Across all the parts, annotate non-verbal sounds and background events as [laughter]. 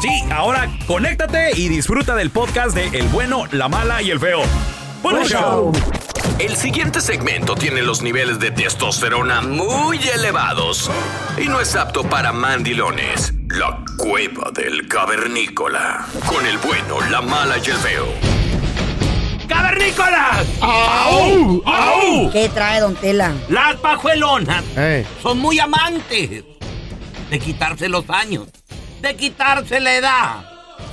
Sí, ahora conéctate y disfruta del podcast de El bueno, la mala y el feo. ¡Buen show! El siguiente segmento tiene los niveles de testosterona muy elevados y no es apto para mandilones. La cueva del cavernícola. Con el bueno, la mala y el feo. ¡Cavernícolas! ¡Au! ¡Au! ¿Qué trae, don Tela? Las pajuelonas Ey. son muy amantes de quitarse los años, de quitarse la edad.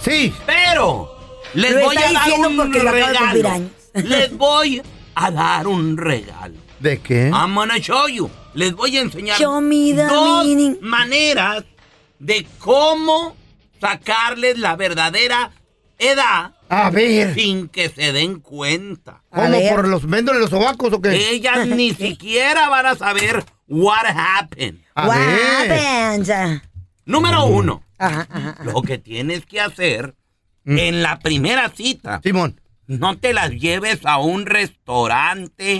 Sí, Pero les Lo voy a dar un regalo. [laughs] Les voy a dar un regalo. ¿de qué? I'm gonna show you. Les voy a enseñar Show me the dos meaning. maneras de cómo sacarles la verdadera edad A ver, sin que se den cuenta. ¿cómo por los véndole los sobacos o qué? Ellas [laughs] ni siquiera van a saber what happened. A What ver. happens? Número uno, Ajá, ajá, ajá. lo que tienes que hacer Mm. en la primera cita, Simón. no te las lleves a un restaurante,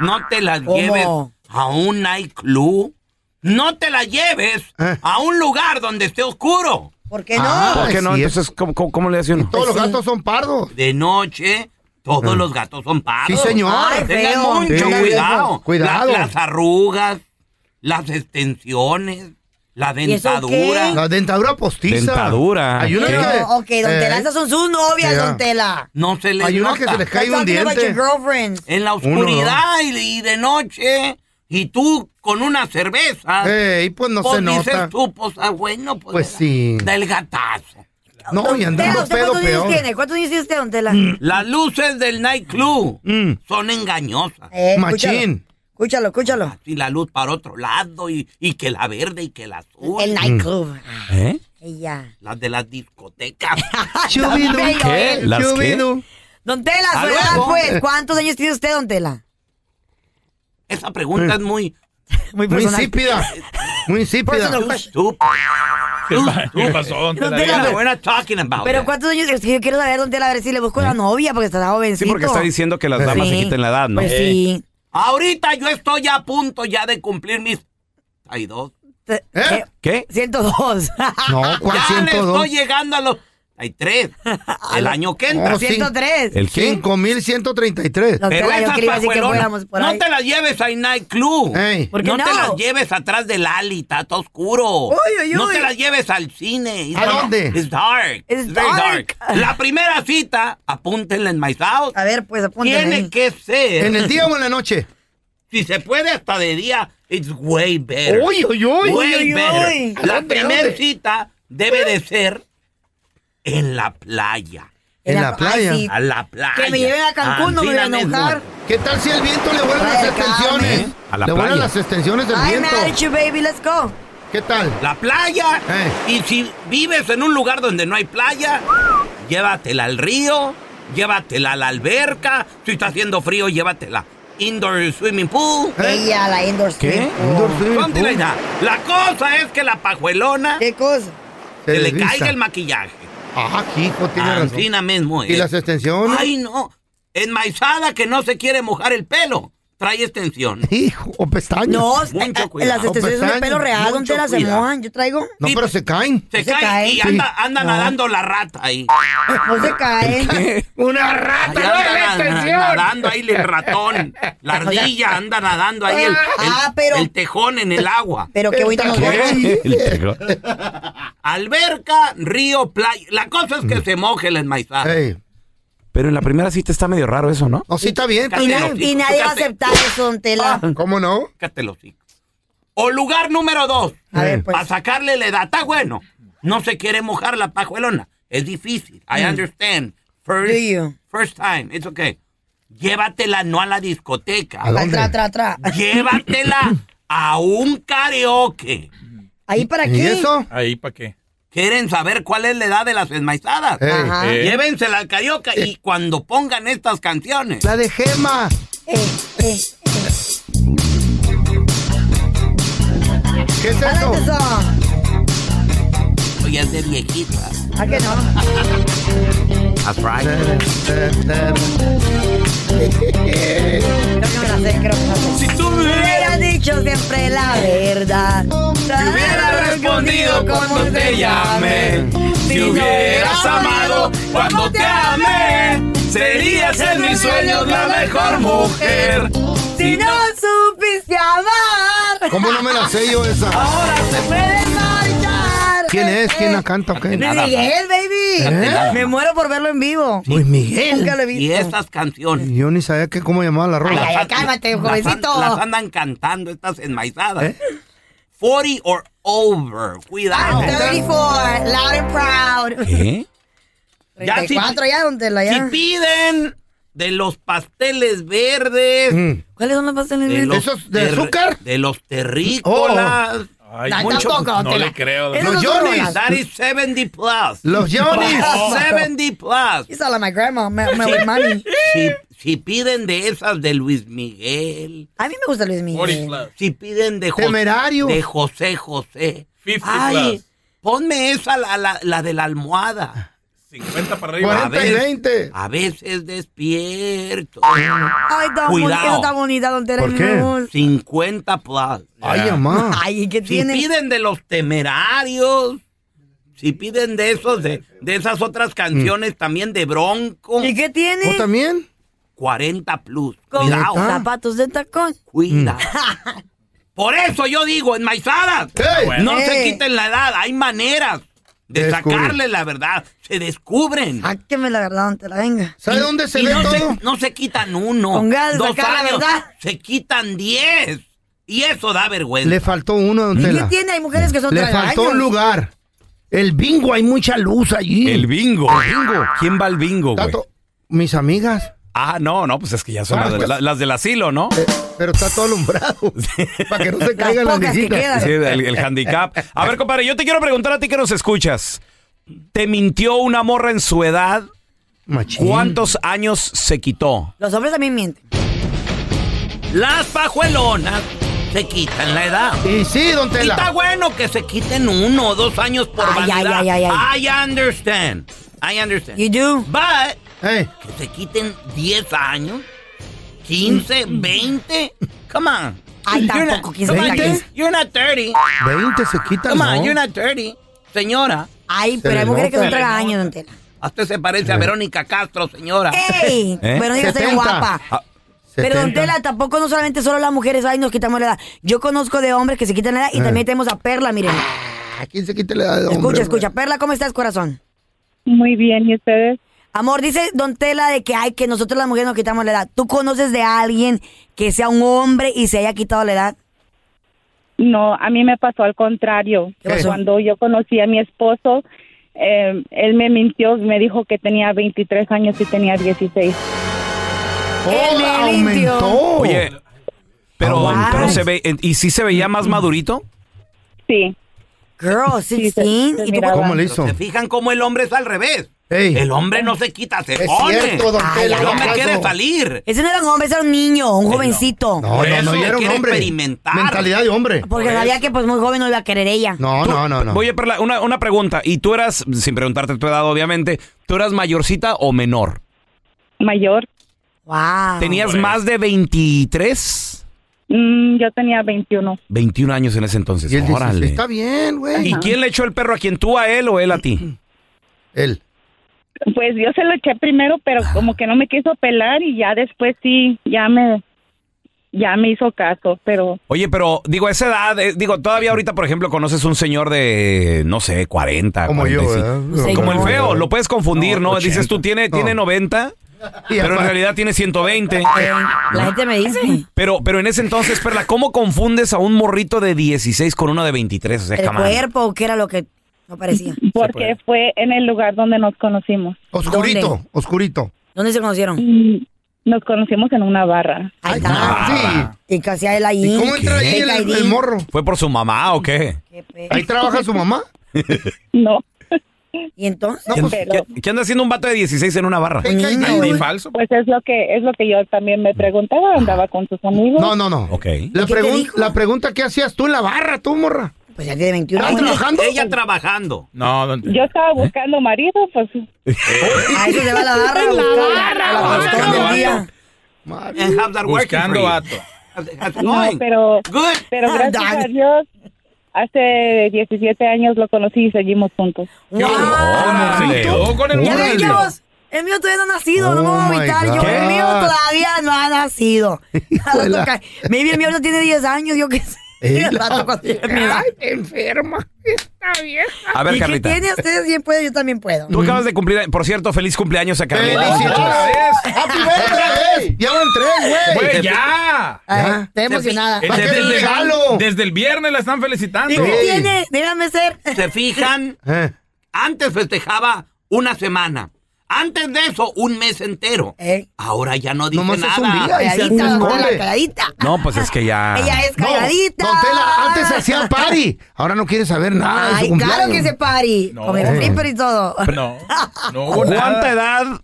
no te las ¿Cómo? lleves a un nightclub, no te las lleves Eh. a un lugar donde esté oscuro. ¿Por qué no? Ah, ¿Por qué no? sí, Entonces, ¿cómo, cómo, cómo le hace uno? Todos los Pues gatos son pardos. De noche, todos los gatos son pardos. Sí, señor. Ay, Tengan feo. mucho Sí. cuidado. Cuidado. La- las arrugas, las extensiones, la ¿Y eso dentadura. qué? La dentadura postiza. Dentadura. Hay una ¿Qué? que... Ok, don Eh, Tela, esas son sus novias, don Tela. No se les Hay una nota. que se les cae un diente. En la oscuridad y, y de noche, y tú con una cerveza. Ey, pues no pues se dices nota. tú, pues ah, bueno, pues, Pues sí. del gatazo. No, y Don Tela, andando ¿usted pedo cuántos años peor. tiene? ¿Cuántos años tiene usted, don Tela? Las luces del nightclub Mm. son engañosas. Eh, Machín. Escúchalo, escúchalo. Y la luz para otro lado, y, y que la verde y que la azul. El nightclub. ¿Eh? Ella. Las de las discotecas. [laughs] Chubidu. bello, ¿Qué? ¿Las. Don Tela, ¿A su edad, pues. ¿Cuántos años tiene usted, don Tela? Esa pregunta es muy... [laughs] Muy Muy personal. insípida. Muy insípida. Question. estúpida. ¿Qué pasó? Don Yeah, Tela, we're not talking about pero. ¿cuántos años? Es que yo quiero saber, don Tela, a ver si le busco la novia, porque está jovencito. Sí, porque está diciendo que las damas se Sí. quiten la edad, ¿no? Pues sí. Ahorita yo estoy a punto ya de cumplir mis... Hay dos. Te- ¿Eh? ¿Qué? 102. No, ¿cuál Ya le 102? estoy llegando a los... Hay tres. [laughs] El año que entra. Oh, sí. 103. ¿El qué? 5133. Don Pero esas que no te las lleves al nightclub. Ey. ¿Por qué no, no? te las lleves atrás del ali, está todo oscuro. Uy, uy, No te las lleves al cine. It's ¿A dónde? It's dark. It's very dark. [laughs] La primera cita, apúntenla en My House, A ver, pues apúntale tiene que ser ¿En el día o en la noche? [laughs] Si se puede hasta de día, it's way better. Uy, uy, uy. Way Uy, uy, better. uy. ¿A La primera cita debe de ser en la playa. En la playa. Ay, sí. A la playa. Que me lleven a Cancún, no me voy a enojar. ¿Qué tal si el viento le vuelan las extensiones? Carmen. A la le playa. las extensiones del I'm viento. at you, baby. Let's go. ¿Qué tal? La playa. Eh. Y si vives en un lugar donde no hay playa, llévatela al río, llévatela a la alberca. Si está haciendo frío, llévatela. Indoor swimming pool. Ella, la indoor ¿Qué? swim. Indoor swimming Something pool. like that. La cosa es que la pajuelona ¿Qué cosa? se le caiga el maquillaje. Ah, hijo, tiene razón. Ancina mismo. ¿Y es. las extensiones? Ay, no. Enmaizada que no se quiere mojar el pelo. Trae extensión. Hijo, o pestañas. No, Mucho eh, eh, cuidado. las extensiones son de pelo real, donde las se mojan. Yo traigo. No, Sí, pero se caen. Se, se cae cae. y anda, anda No. nadando la rata ahí. [laughs] No se caen. Una rata, no la extensión. nadando ahí el ratón. La ardilla anda nadando ahí el, el- Ah, pero- el tejón en el agua. Pero qué bonito nos. [laughs] El. Alberca, río, playa. La cosa es que se moje la enmaizada. Ey. Pero en la primera cita está medio raro eso, ¿no? No, sí está bien. Y, está na- y nadie va a aceptar eso, don Tela. ¿Cómo no? Cállate hijos. O lugar número dos. A ver, Para pues. sacarle la edad. Está bueno. No se quiere mojar la pajuelona. Es difícil. I understand. First, Do you? first time. It's okay. Llévatela no a la discoteca. ¿A dónde? Tra, tra, tra. Llévatela a un karaoke. ¿Ahí para ¿Y qué? eso? Ahí, ¿para qué? ¿Quieren saber cuál es la edad de las enmaizadas? Ey. Ajá. Eh. Llévensela al karaoke y cuando pongan estas canciones. La de Gema. Eh, eh, ¿Qué es eso? Oye, es de viejita. ¿A qué no? That's right. Creo que me la sé, creo que. Si tú me hubieras dicho siempre la verdad. Cuando te llamé. Si hubieras amado cuando te amé. Serías en mis sueños la mejor mujer. Si no supiste amar. ¿Cómo no me la sé yo esa? Ahora se puede marchar. ¿Quién es? ¿Quién la canta o qué? Luis Miguel, baby. ¿Eh? Me muero por verlo en vivo. Luis Miguel. Nunca lo he visto. Y estas canciones. Yo ni sabía que, cómo llamaba la rola. ay, ay, cálmate, Las, an- jovencito. las andan cantando estas enmaizadas. ¿Eh? 40 or over. Cuidado. I'm 34, loud and proud. ¿Qué? Ya, si- 34 ya, donde la Si ya. piden de los pasteles verdes, Mm. ¿Cuáles son los pasteles de verdes? los ¿Esos de ter- azúcar? de los terrícolas, Ay, No, mucho- tampoco, no le creo. Los Johnny's. that is 70 plus. Los [laughs] Johnny's. 70 plus. You sound like my grandma, me, me with money. Si, si piden de esas de Luis Miguel, A mí me gusta Luis 40 Miguel. si piden de, Jo- Temerario. de José José, 50 ay, plus. ponme esa, la, la, la de la almohada. 50 para arriba. 40 y ver. 20. A veces despierto. Ay, tan Cuidado. bonita, está bonita, don. ¿Por qué? me gusta. 50 plus. Ay, mamá. Ay, ¿y qué Si tiene? piden de los temerarios, si piden de esos, de, de esas otras canciones también de Bronco, ¿Y qué tiene? ¿Vos también? 40 plus. Con Cuidado, zapatos de tacón. cuidado. [laughs] Por eso yo digo, enmaizadas, Ey. no se Ey. quiten la edad, hay maneras de sacarle la verdad, se descubren. Sáqueme la verdad, don Tela, venga. ¿Sabe dónde se Y ve no todo? Se, no se quitan uno, Con de dos sacar la verdad. se quitan diez. Y eso da vergüenza. Le faltó uno, don ¿Y qué tiene? Hay mujeres que son Le faltó un lugar. El bingo, hay mucha luz allí. El bingo. El bingo. ¿Quién va al bingo, güey? Mis amigas. Ah, no, no, pues es que ya son Ah, las, de- pues- la- las del asilo, ¿no? Eh, pero está todo alumbrado. [laughs] para que no se caigan las, pocas que visitas. quedan. Sí, el, el handicap. A ver, compadre, yo te quiero preguntar a ti que nos escuchas. ¿Te mintió una morra en su edad? Machín. ¿Cuántos años se quitó? Los hombres también mienten. Las pajuelonas se quitan la edad. Y sí, don Y está Tela. bueno que se quiten uno o dos años por Ay, ay, vanidad. ay, ay, ay. I understand. I understand. You do. But Ey, que se quiten 10 años, 15, 20. Come on. Ay, tampoco, 15, come on, 20. You're not 30. 20 se quitan, Come on, ¿no? you're not 30. Señora, Ay, Se pero hay mujeres que nota. son tragaños, don Tela. usted se parece a Verónica Castro, señora. ¡Ey! [laughs] ¿Eh? Soy 70. guapa. Ah, Pero don 70. Tela, tampoco no solamente solo las mujeres, ay, nos quitamos la edad. Yo conozco de hombres que se quitan la edad y Eh. también tenemos a Perla, miren. ¿A quién se quita la edad de hombre, Escucha, escucha. Perla, ¿cómo estás, corazón? Muy bien, ¿y ustedes? Amor, dice Don Tela de que hay que nosotros las mujeres nos quitamos la edad. ¿Tú conoces de alguien que sea un hombre y se haya quitado la edad? No, a mí me pasó al contrario. ¿Qué pasó? Cuando yo conocí a mi esposo, eh, él me mintió, me dijo que tenía 23 años y tenía 16. ¡Oh, aumentó! Oye, pero, Ah, pero se ve, ¿y si se veía más madurito? Sí. Girl, 16. ¿Y tú ¿Cómo le hizo? ¿Se fijan cómo el hombre es al revés? Ey. El hombre no se quita, se Es pone. cierto, don Ay, Tela, el hombre ¿qué quiere salir. Ese no era un hombre, ese era un niño, un jovencito. No, no, no, era un hombre. experimentar. Mentalidad de hombre. Porque sabía que pues muy joven no iba a querer ella. No, Tú- no, no, no. Oye, Perla, una, una pregunta. ¿Y tú eras, sin preguntarte tu edad, obviamente, tú eras mayorcita o menor? Mayor. Wow. ¿Tenías más de 23? Mm, yo tenía 21. 21 años en ese entonces. Y Órale. está bien, güey. ¿Y quién le echó el perro a quién? ¿Tú a él o él a ti? Él. Pues yo se lo eché primero, pero como que no me quiso pelar y ya después sí, ya me, ya me hizo caso, pero Oye, pero digo, a esa edad, eh, digo, todavía ahorita, por ejemplo, conoces un señor de, no sé, 40, Como yo, 45. ¿verdad? Como el feo, lo puedes confundir, ¿no? 80. Dices tú, tiene, tiene No. 90, [laughs] Y pero en realidad tiene 120. [laughs] La gente me dice. Pero, pero en ese entonces, Perla, ¿cómo confundes a un morrito de 16 con uno de 23? O sea, El cuerpo, que era lo que no parecía. [laughs] porque fue en el lugar donde nos conocimos. Oscurito, ¿Dónde? oscurito. ¿Dónde se conocieron? Mm, Nos conocimos en una barra. Ahí está. ah, Y casi él ahí. ¿Y cómo entra ahí el, el morro? ¿Fue por su mamá o qué? Qué ¿Ahí trabaja su mamá? [laughs] No, Y entonces, ¿Qué, pero- qué- qué anda haciendo un vato de 16 en una barra? Niño, güey. falso. pues es lo que es lo que yo también me preguntaba. Andaba con sus amigos. No, no, no. Ok. La, ¿Y qué pregun- la pregunta, ¿qué hacías tú en la barra, tú, morra? Pues ya tiene 21 ¿Estás años. trabajando? Ella trabajando. No, don Tela. Yo estaba buscando marido, pues A [laughs] eso se va la barra. Buscando- barra, a la buscando buscando el vato. día. And how's that Buscando no, pero Good. pero gracias Dale. a Dios hace 17 años lo conocí y seguimos juntos. Wow. Se quedó con el Ya El mío todavía no ha nacido, no me Oh voy a. Yo, God. el mío todavía no ha nacido. [laughs] Toca- Maybe el mío no tiene 10 años, yo qué sé. Rato edad. enferma. Está vieja. A ver, ¿Y Carlita. tiene? Ustedes bien pueden, yo también puedo. Tú acabas de cumplir, por cierto, feliz cumpleaños a Carlita. ¡Felicidades! ¡Happy birthday! Ya van tres, güey. Güey, ya. Ay. Estoy emocionada. Va a querer Desde, regalo. desde el viernes la están felicitando. ¿Y qué tiene? Déjame ser. ¿Se fijan? Eh, Antes festejaba una semana. Antes de eso, un mes entero. Eh, Ahora ya no dice Nomás es nada. un día. Se calladita. No, pues es que ya. Ella es No, calladita. Don Tela, antes hacía party. Ahora no quiere saber nada de su Ay, claro que se pari. No. Con el flipper y todo. No, no hubo ¿Cuánta nada. edad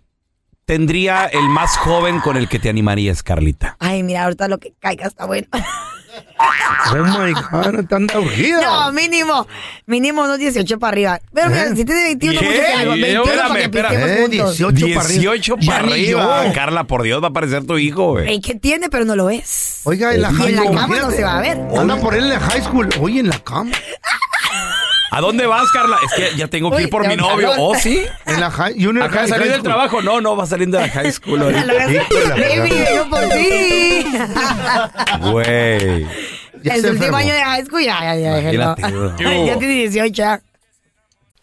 tendría el más joven con el que te animarías, Carlita? Ay, mira, ahorita lo que caiga está bueno. Oh my God, tan urgida. No, mínimo. Mínimo unos 18 para arriba. Pero mira, ¿Eh? si tiene 21, ¿Qué? mucho que. Y 21 para espérame, que espérame. piquemos Eh, juntos. 18 para arriba. 18 Ya para ni arriba. yo. Carla, por Dios, va a parecer tu hijo, güey. Ey, ¿Qué tiene? Pero no lo es. Oiga, en la Y high en la school. cama no se va a ver. Anda por él en la high school. Oye, en la cama. ¿A dónde vas, Carla? Es que ya tengo que Uy, ir por mi novio. ¿Oh, sí? En la high, junior Acaba de high- salir high del trabajo. No, no, va saliendo de la high school ahorita. Baby, yo por ti. Güey. Ya El último año de high school ya, ya, ya. Ya tiene 18 ya.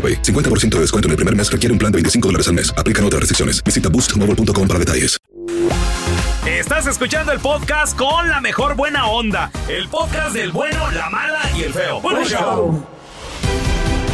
AroPay. 50% de descuento en el primer mes requiere un plan de 25 dólares al mes. Aplican otras restricciones. Visita boostmobile.com para detalles. Estás escuchando el podcast con la mejor buena onda. El podcast del bueno, la mala y el feo. Bueno, show.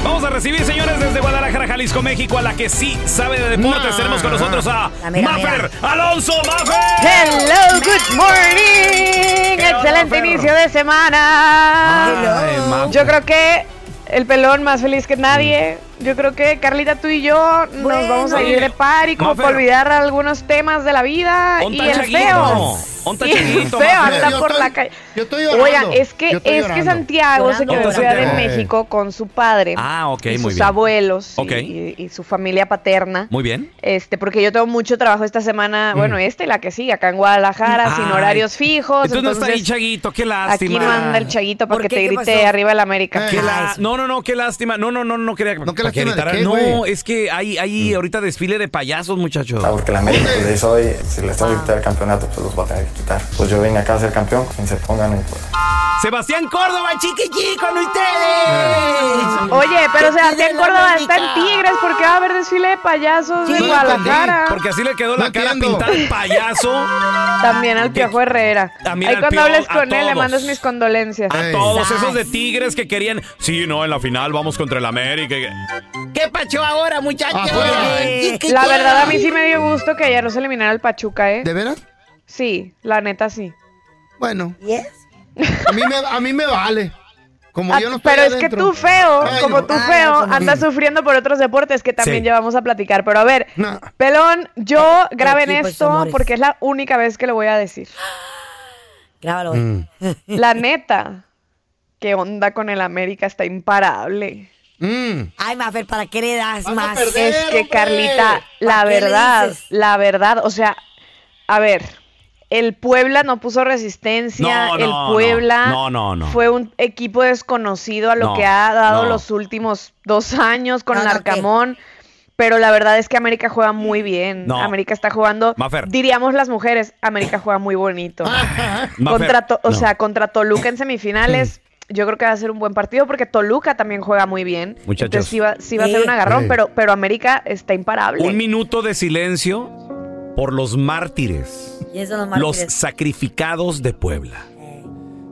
Vamos a recibir, señores, desde Guadalajara, Jalisco, México, a la que sí sabe de deportes. Nah. Tenemos con nosotros a Maffer Alonso Maffer. Hello, good morning. Excelente inicio de semana. Ay. Yo creo que el pelón más feliz que nadie. Yo creo que Carlita, tú y yo nos Bueno. vamos a ir de party como Maffer. para olvidar algunos temas de la vida. Y el feo. Y el feo anda por estoy- la calle. yo estoy. Oigan, es que, es que llorando. Santiago se quedó en Ciudad de. México con su padre. Ah, ok, y muy sus bien. abuelos y- Ok. y, y su familia paterna. Muy bien. Este, porque yo tengo mucho trabajo esta semana, bueno, esta y la que sigue, acá en Guadalajara, sin horarios fijos. Entonces no está ahí Chaguito, qué aquí lástima. no anda el chaguito para ¿Por que te ¿Qué grite arriba del América. No, no, no, qué lástima. No, no, no, no quería. No, qué que lástima de gritara. qué, no, es que hay, hay ahorita desfile de payasos, muchachos. Ah, porque la América pues, hoy, si les tengo que quitar el campeonato, pues los va a tener que quitar. Pues yo vine acá a ser campeón, quien se pongan pues. Sebastián Córdoba, chiquichi con ustedes. Oye, pero Sebastián Córdoba está en Tigres, porque va a haber desfile de payasos en Guadalajara. Porque así le quedó la cara pintada de payaso. También al Piojo Herrera. También Ahí al cuando hables con él, le mandas mis condolencias. A todos esos de Tigres que querían. Sí, no, en la final vamos contra el América. ¿Qué pacho ahora, muchachos? Afuera. ¿Qué- qué La verdad, a mí sí me dio gusto que ayer no se eliminara el Pachuca, ¿eh? ¿De veras? Sí, la neta sí. Bueno, Yes. a mí me, a mí me vale. Como Ah, yo no estoy pero es que tú feo, Ay, como no. tú Ay, feo, andas sufriendo por otros deportes que también Sí. ya vamos a platicar. Pero a ver. Pelón, yo graben equipo y esto amores. porque es la única vez que lo voy a decir. [gasps] Grábalo. Mm. La neta, ¿qué onda con el América? Está imparable. Mm. Ay, Mafer, ¿para qué le das más? perder. Es que hombre. Carlita, la ¿Para qué le verdad, la verdad, o sea, a ver, el Puebla no puso resistencia, No, el no, Puebla no, no, no. fue un equipo desconocido a lo No, que ha dado no. los últimos dos años con No, no, Larcamón. Pero la verdad es que América juega muy bien. No. América está jugando, Mafer. diríamos las mujeres, América juega muy bonito. [laughs] Contra To- o no. sea, contra Toluca en semifinales, [clears throat] yo creo que va a ser un buen partido porque Toluca también juega muy bien. Muchachos. Entonces sí va, sí va a ser un agarrón, pero, pero América está imparable. Un minuto de silencio por los mártires. ¿Quiénes son los Los mártires? sacrificados de Puebla.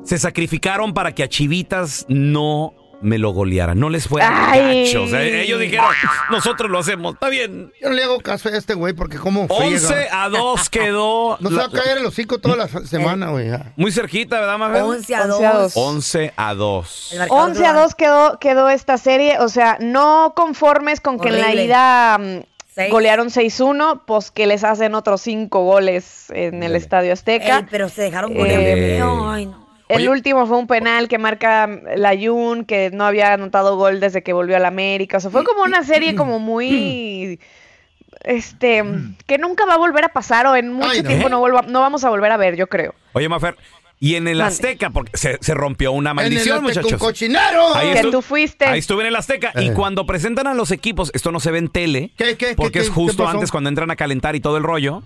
Se sacrificaron para que a Chivitas no me lo golearan. No les fue gachos. Eh, Ellos dijeron, nosotros lo hacemos. Está bien. Yo no le hago caso a este güey porque como 11 a 2 [laughs] quedó. No se va a caer el hocico toda la semana, güey. ya. Muy cerquita, ¿verdad, Mafer? 11 a 11 a 2. 11 a 2. El marcador 11 a global. 2 quedó, quedó esta serie. O sea, no conformes con que en la ida mm, Seis. golearon 6-1, pues que les hacen otros 5 goles en el Estadio Azteca. Ey, pero se dejaron Eh, golear. Ey. Ay, no. El Oye. último fue un penal que marca la Jun, que no había anotado gol desde que volvió a la América. O sea, fue como una serie como muy... Este, que nunca va a volver a pasar o en mucho Ay, no. tiempo no, vamos a volver a ver, yo creo. Oye, Mafer, y en el Mande. Azteca, porque se, se rompió una En maldición, el Azteca, un muchachos. cochinero. Ahí Que tú fuiste. Ahí estuve en el Azteca. Y Eh. cuando presentan a los equipos, esto no se ve en tele, ¿Qué, qué, porque qué, es justo? Mm. antes cuando entran a calentar y todo el rollo,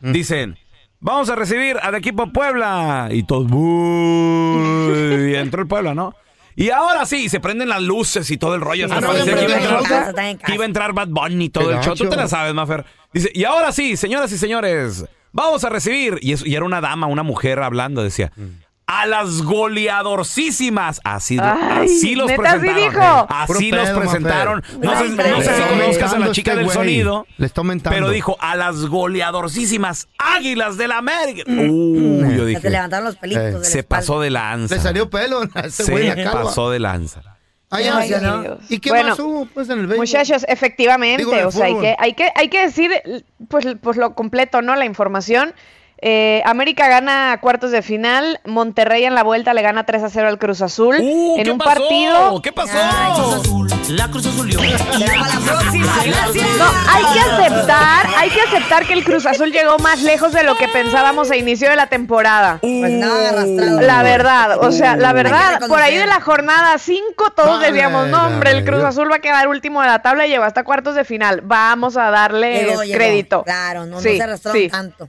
dicen, vamos a recibir al equipo Puebla. Y todos, y entró el Puebla, ¿no? Y ahora sí, se prenden las luces y todo el rollo. Hasta que, iba a entrar, que iba a Bad Bunny y todo el show. Tú te la sabes, Mafer. Dice, y ahora sí, señoras y señores, vamos a recibir. Y, y era una dama, una mujer hablando, decía. A las goleadorcísimas. Así, Ay, así los ¿neta así presentaron. dijo? Así los presentaron. No sé, Ay, no sé si conozcas a la chica este del güey. sonido. Le está aumentando. Pero dijo, a las goleadorcísimas águilas de la América. Uy, yo dije, levantaron los pelitos Eh, de la se espalda. pasó de lanza. Le salió pelo a este Se la pasó de lanza. Ay, ay. ¿Y qué Bueno, más hubo pues en el béisbol? Muchachos, efectivamente, Digo, o sea, hay que, hay que, hay que decir pues, pues lo completo, ¿no? La información. Eh, América gana cuartos de final, Monterrey en la vuelta le gana 3 a 0 al Cruz Azul Uh, en ¿qué un pasó? partido ¿Qué pasó? La Cruz Azulió. la próxima, gracias. No, hay que aceptar, hay que aceptar que el Cruz Azul llegó más lejos de lo que pensábamos a inicio de la temporada. Pues nada, arrastrado. La verdad, o sea, la verdad, por ahí de la jornada 5 todos Vale, decíamos, no hombre, el Cruz Azul va a quedar último de la tabla y llegó hasta cuartos de final. Vamos a darle Llegó, llegó. crédito. Claro, no, no se arrastraron sí. tanto.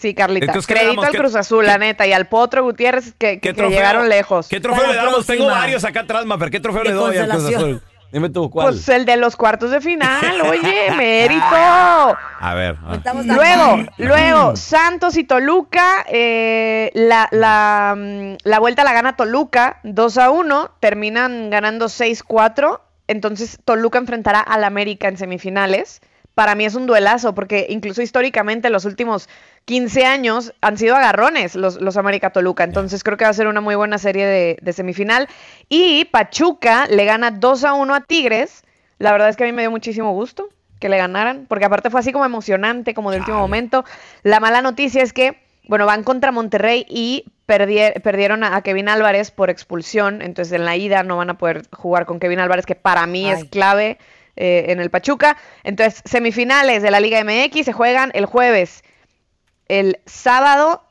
Sí, Carlita. Entonces, ¿qué le crédito damos? al ¿Qué- Cruz Azul, la neta, y al Potro Gutiérrez que, que- llegaron lejos. ¿Qué trofeo le damos? Tengo varios acá atrás, Mafer. ¿Qué trofeo le doy al Cruz. Azul? Dime tú, ¿cuál? Pues el de los cuartos de final, [laughs] oye, mérito. a ver. a Luego, luego, Santos y Toluca, eh, la, la, mm, la vuelta la gana Toluca 2 a 1, terminan ganando 6-4, entonces Toluca enfrentará al América en semifinales. Para mí es un duelazo, porque incluso históricamente los últimos 15 años han sido agarrones los, los América Toluca, entonces creo que va a ser una muy buena serie de, de semifinal. Y Pachuca le gana 2 a 1 a Tigres, la verdad es que a mí me dio muchísimo gusto que le ganaran, porque aparte fue así como emocionante, como de último momento. La mala noticia es que, bueno, van contra Monterrey y perdier- perdieron a, a Kevin Álvarez por expulsión, entonces en la ida no van a poder jugar con Kevin Álvarez, que para mí es clave eh, en el Pachuca. Entonces, semifinales de la Liga MX se juegan el jueves, el sábado.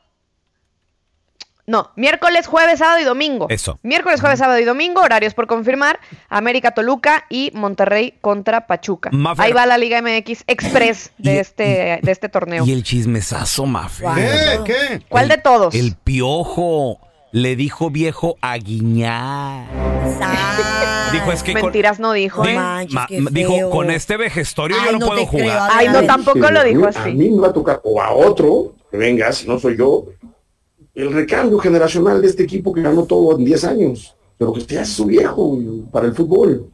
No, miércoles, jueves, sábado y domingo. Eso. Miércoles, jueves, sábado y domingo, horarios por confirmar. América Toluca y Monterrey contra Pachuca. Mafer. Ahí va la Liga MX Express [clears throat] de Y- este, de este torneo. Y el chismesazo, Mafer. ¿Qué? ¿Qué? ¿Cuál de todos? El piojo le dijo viejo a Guiñar. Dijo, es que con- Mentiras no dijo, Di- ¿eh? manches, ma- qué dijo, feo. con este vejestorio Ay, yo no, no puedo te creo, jugar. Ay, no, tampoco lo dijo A así. mí me va a tocar, o a otro, que venga, si no soy yo, el recambio generacional de este equipo que ganó todo en 10 años, pero que ya es su viejo para el fútbol.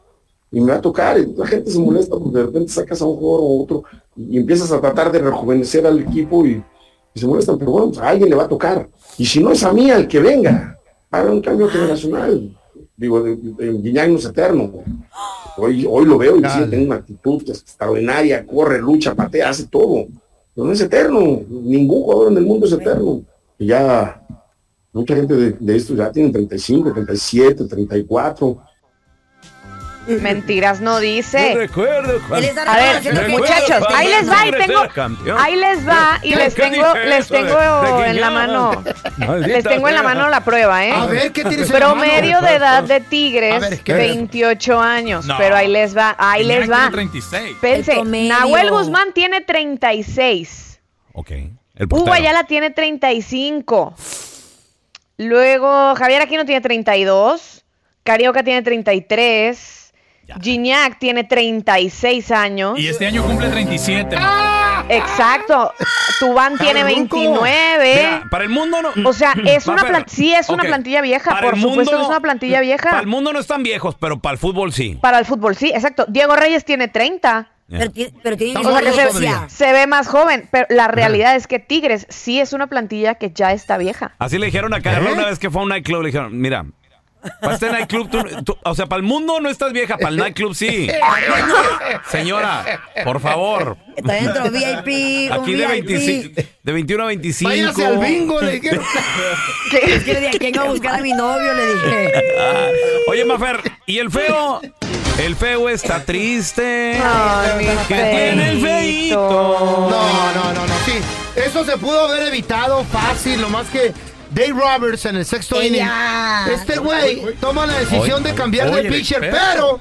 Y me va a tocar, la gente se molesta porque de repente sacas a un jugador o otro y empiezas a tratar de rejuvenecer al equipo y, y se molestan, pero bueno, pues a alguien le va a tocar. Y si no es a mí, al que venga, haga un cambio generacional. Digo, de- Guiñac no es eterno. Hoy, hoy lo veo y sí, tiene una actitud extraordinaria, corre, lucha, patea, hace todo. Pero no es eterno. Ningún jugador en el mundo es eterno. Y ya mucha gente de, de esto ya tienen 35, 37, 34. [laughs] Mentiras no dice. recuerdo cuando- está A ver, muchachos, ahí les va y tengo, ahí les va y ¿Qué- les tengo, les tengo de en la mano, Maldita les tengo en la mano la prueba, ¿eh? A ver, ¿qué tienes en la mano? Promedio de edad de Tigres, ver, ¿qué es? 28 años, No. pero ahí les va, ahí les va. tiene 36. Pense, El promedio. Nahuel Guzmán tiene 36. Ok. El Hugo. Ayala tiene 35. Luego Javier Aquino tiene 32. Carioca tiene 33. Gignac tiene 36 años. Y este año cumple 37. Exacto. Tubán tiene Ruco. 29. Mira, para el mundo no. O sea, es una plan- sí es una plantilla vieja, Para por el supuesto mundo- que es una plantilla vieja. Para el mundo no están viejos, pero para el fútbol sí. Para el fútbol, sí, exacto. Diego Reyes tiene 30. Pero, pero O sea que se, se ve más joven, pero la realidad es que Tigres sí es una plantilla que ya está vieja. Así le dijeron a Carla ¿Eh? una vez que fue a un nightclub. Le dijeron, mira, para este nightclub, tú, tú- o sea, para el mundo no estás vieja, para el nightclub sí. [laughs] Señora, por favor. Está dentro VIP, un Aquí de, VIP. 25, de 21 a 25. Váyase al bingo, le dijeron. [laughs] Es que le dije, ¿quién va a buscar a mi novio? Le dije. Ah, oye, Mafer, ¿y el feo? El feo está triste. Ay, mi ¿Qué tiene el feito? No, no, no, no, sí. Eso se pudo haber evitado fácil, nomás que Dave Roberts en el sexto inning. Este güey toma la decisión de cambiar de pitcher, pero-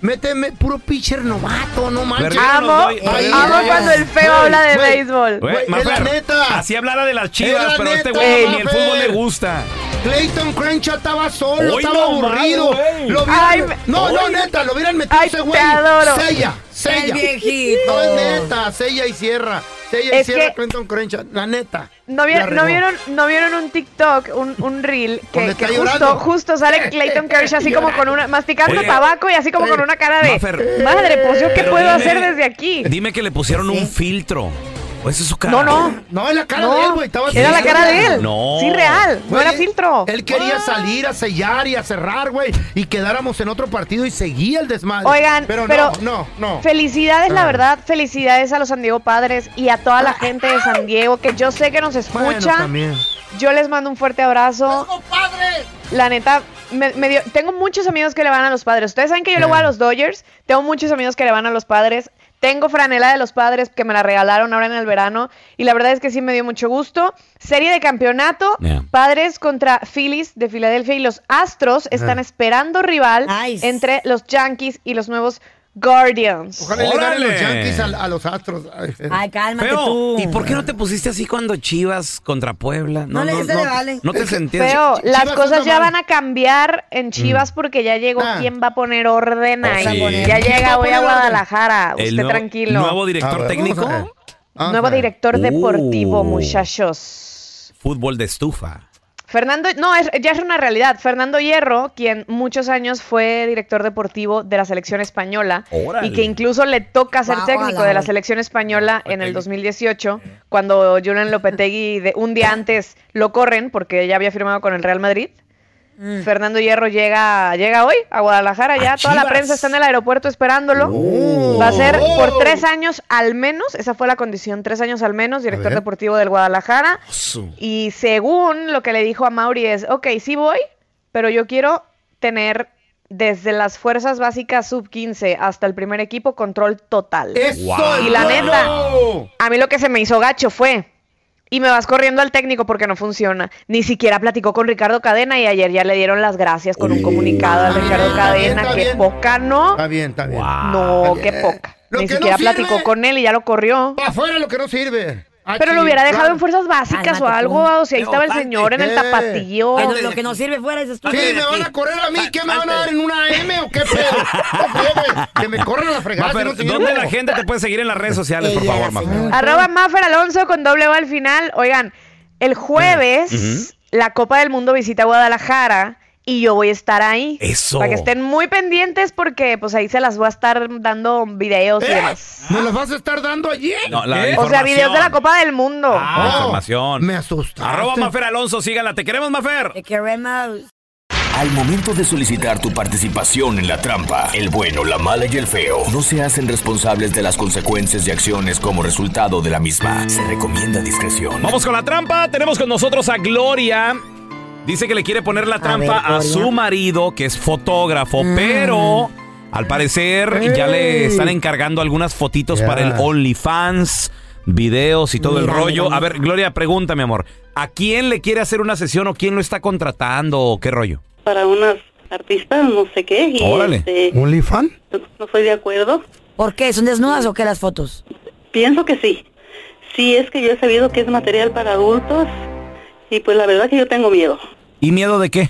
méteme puro pitcher novato, no manches. Amo, doy- amo cuando el feo habla de béisbol. Es la neta. Así hablara de las chivas, la pero este güey ni el fútbol le gusta. Clayton Crenshaw estaba solo, Hoy estaba aburrido. Lo me- no, no, neta, lo hubieran metido ese te güey. adoro. Sella, sella. El viejito. No es neta, sella y cierra. Sella y Es cierra que- Clayton Crenshaw, la neta. ¿No, vi- La no vieron, ¿No vieron un TikTok, un, un reel, que, ¿Dónde que justo, justo sale [laughs] Clayton Kershaw así como con una, masticando Oye. tabaco y así como con una cara de, Mafer. madre, pues yo qué Pero puedo dime- hacer desde aquí. Dime que le pusieron un filtro. ¿O esa es su cara? No, no, No, es la cara No, de él, güey. Estaba era la cara de él. No. Sí, real, no era filtro. Él quería salir a sellar y a cerrar, güey. Y quedáramos en otro partido y seguía el desmadre. Oigan, pero, pero no, no, no. Felicidades, la Ah. verdad, felicidades a los San Diego Padres y a toda la gente de San Diego que yo sé que nos Bueno, escucha. también. yo les mando un fuerte abrazo. La neta, me- me dio- tengo muchos amigos que le van a los padres. Ustedes saben que yo le voy a los Dodgers. Tengo muchos amigos que le van a los padres. Tengo franela de los padres que me la regalaron ahora en el verano. Y la verdad es que sí me dio mucho gusto. Serie de campeonato. Yeah. Padres contra Phillies de Filadelfia. Y los Astros están esperando rival entre los Yankees y los nuevos Guardians. Ojalá le ganen los. Yankees a, a los Astros. Ay, cálmate Feo, tú. ¿y por qué no te pusiste así cuando Chivas contra Puebla? No le- se le vale. no te sentías... Feo, Ch- las Chivas cosas ya mal. van a cambiar en Chivas porque ya llegó Ah. quien va a poner orden Oh, ahí. sí. Ya ¿Quién va llega hoy a? Guadalajara. El Usted nuevo- tranquilo. ¿Nuevo director ver, técnico? vamos a ver. Vamos Nuevo director deportivo, Uh. muchachos. Fútbol de estufa. Fernando, no, es- ya es una realidad. Fernando Hierro, quien muchos años fue director deportivo de la selección española Órale. y que incluso le toca ser técnico de la selección española en el 2018, cuando Julian Lopetegui de un día antes lo corren porque ya había firmado con el Real Madrid. Mm. Fernando Hierro llega, llega hoy a Guadalajara, ya toda la prensa está en el aeropuerto esperándolo. Oh. Va a ser por tres años al menos, esa fue la condición, tres años al menos, director deportivo del Guadalajara. Y según lo que le dijo a Mauri es, ok, sí voy, pero yo quiero tener desde las fuerzas básicas sub 15 hasta el primer equipo control total. ¡Eso Wow. Y la neta, a mí lo que se me hizo gacho fue, y me vas corriendo al técnico porque no funciona. Ni siquiera platicó con Ricardo Cadena y ayer ya le dieron las gracias con un comunicado a bien, Ricardo Cadena. bien. poca, ¿no? Está bien, está bien. No, qué poca. Ni que siquiera platicó con él y ya lo corrió. Afuera lo que no sirve. Ah, Pero lo hubiera dejado en fuerzas básicas o algo, o sea, ahí estaba el señor en el Eh. tapatío. Que no- lo que no sirve fuera es esto. Sí, me van a correr a mí. ¿Qué me van a dar en una M o qué pedo? [laughs] No Que me corran a la fregada. Mafer, si no sirvo. ¿dónde la gente te puede seguir en las redes sociales, por favor, Mafer? Arroba Maffer Alonso con doble O al final. Oigan, el jueves la Copa del Mundo visita Guadalajara y yo voy a estar ahí. Eso. Para que estén muy pendientes porque pues ahí se las voy a estar dando videos y ¿Eh? demás. ¿Me los vas a estar dando allí? No, la ¿Eh? O sea, videos de la. Copa del Mundo. Ah, Oh, información. Me asustaste. Arroba Mafer Alonso, sígala. Te queremos, Mafer. Te queremos. Al momento de solicitar tu participación en la trampa, el bueno, la mala y el feo no se hacen responsables de las consecuencias y acciones como resultado de la misma. Se recomienda discreción. Vamos con la trampa. Tenemos con nosotros a Gloria. Dice que le quiere poner la trampa a, ver, su marido, que es fotógrafo, pero al parecer ya le están encargando algunas fotitos para el OnlyFans, videos y todo Mira, el rollo. mira, A ver, Gloria, pregunta, mi amor. ¿A quién le quiere hacer una sesión o quién lo está contratando o qué rollo? para unas artistas, no sé qué, y Órale. este, ¿OnlyFan? no, no estoy de acuerdo. ¿Por qué? ¿Son desnudas o qué las fotos? Pienso que sí. Sí, es que yo he sabido que es material para adultos y pues la verdad que yo tengo miedo. ¿Y miedo de qué?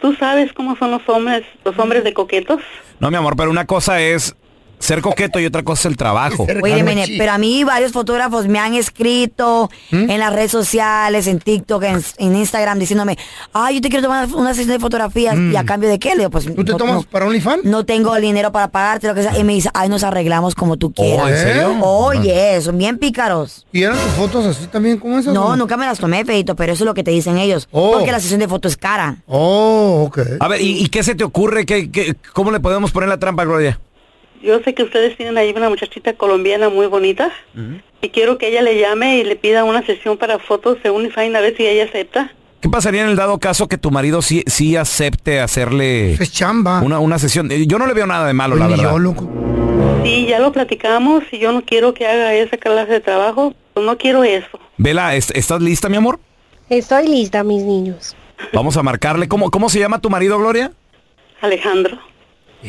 ¿Tú sabes cómo son los hombres, los hombres de coquetos? No, mi amor, pero una cosa es ser coqueto y otra cosa es el trabajo. Oye, Mene, pero a mí varios fotógrafos me han escrito ¿Mm? en las redes sociales, en TikTok, en, en Instagram, diciéndome, ay, yo te quiero tomar una sesión de fotografías. ¿Y a cambio de qué? Le digo, pues, Mm. ¿Tú te no- tomas no, para OnlyFans? no tengo el dinero para pagarte, lo que sea. Y me dice, ay, nos arreglamos como tú quieras. ¿en serio? Oye, son bien pícaros. ¿Y eran tus fotos así también como esas? No, o nunca me las tomé, Feito, pero eso es lo que te dicen ellos. Oh. Porque la sesión de foto es cara. Oh, ok. A ver, ¿y, y qué se te ocurre? ¿Qué, qué- cómo le podemos poner la trampa, Gloria? Yo sé que ustedes tienen ahí una muchachita colombiana muy bonita y quiero que ella le llame y le pida una sesión para fotos de Unifine a ver si ella acepta. ¿Qué pasaría en el dado caso que tu marido sí, sí acepte hacerle Es chamba. una, una sesión? Eh, Yo no le veo nada de malo, Pues la verdad. yo, loco. Sí, ya lo platicamos y yo no quiero que haga esa clase de trabajo, pues no quiero eso. Vela, ¿est- ¿estás lista, mi amor? Estoy lista, mis niños. Vamos a marcarle. ¿Cómo, cómo se llama tu marido, Gloria? Alejandro.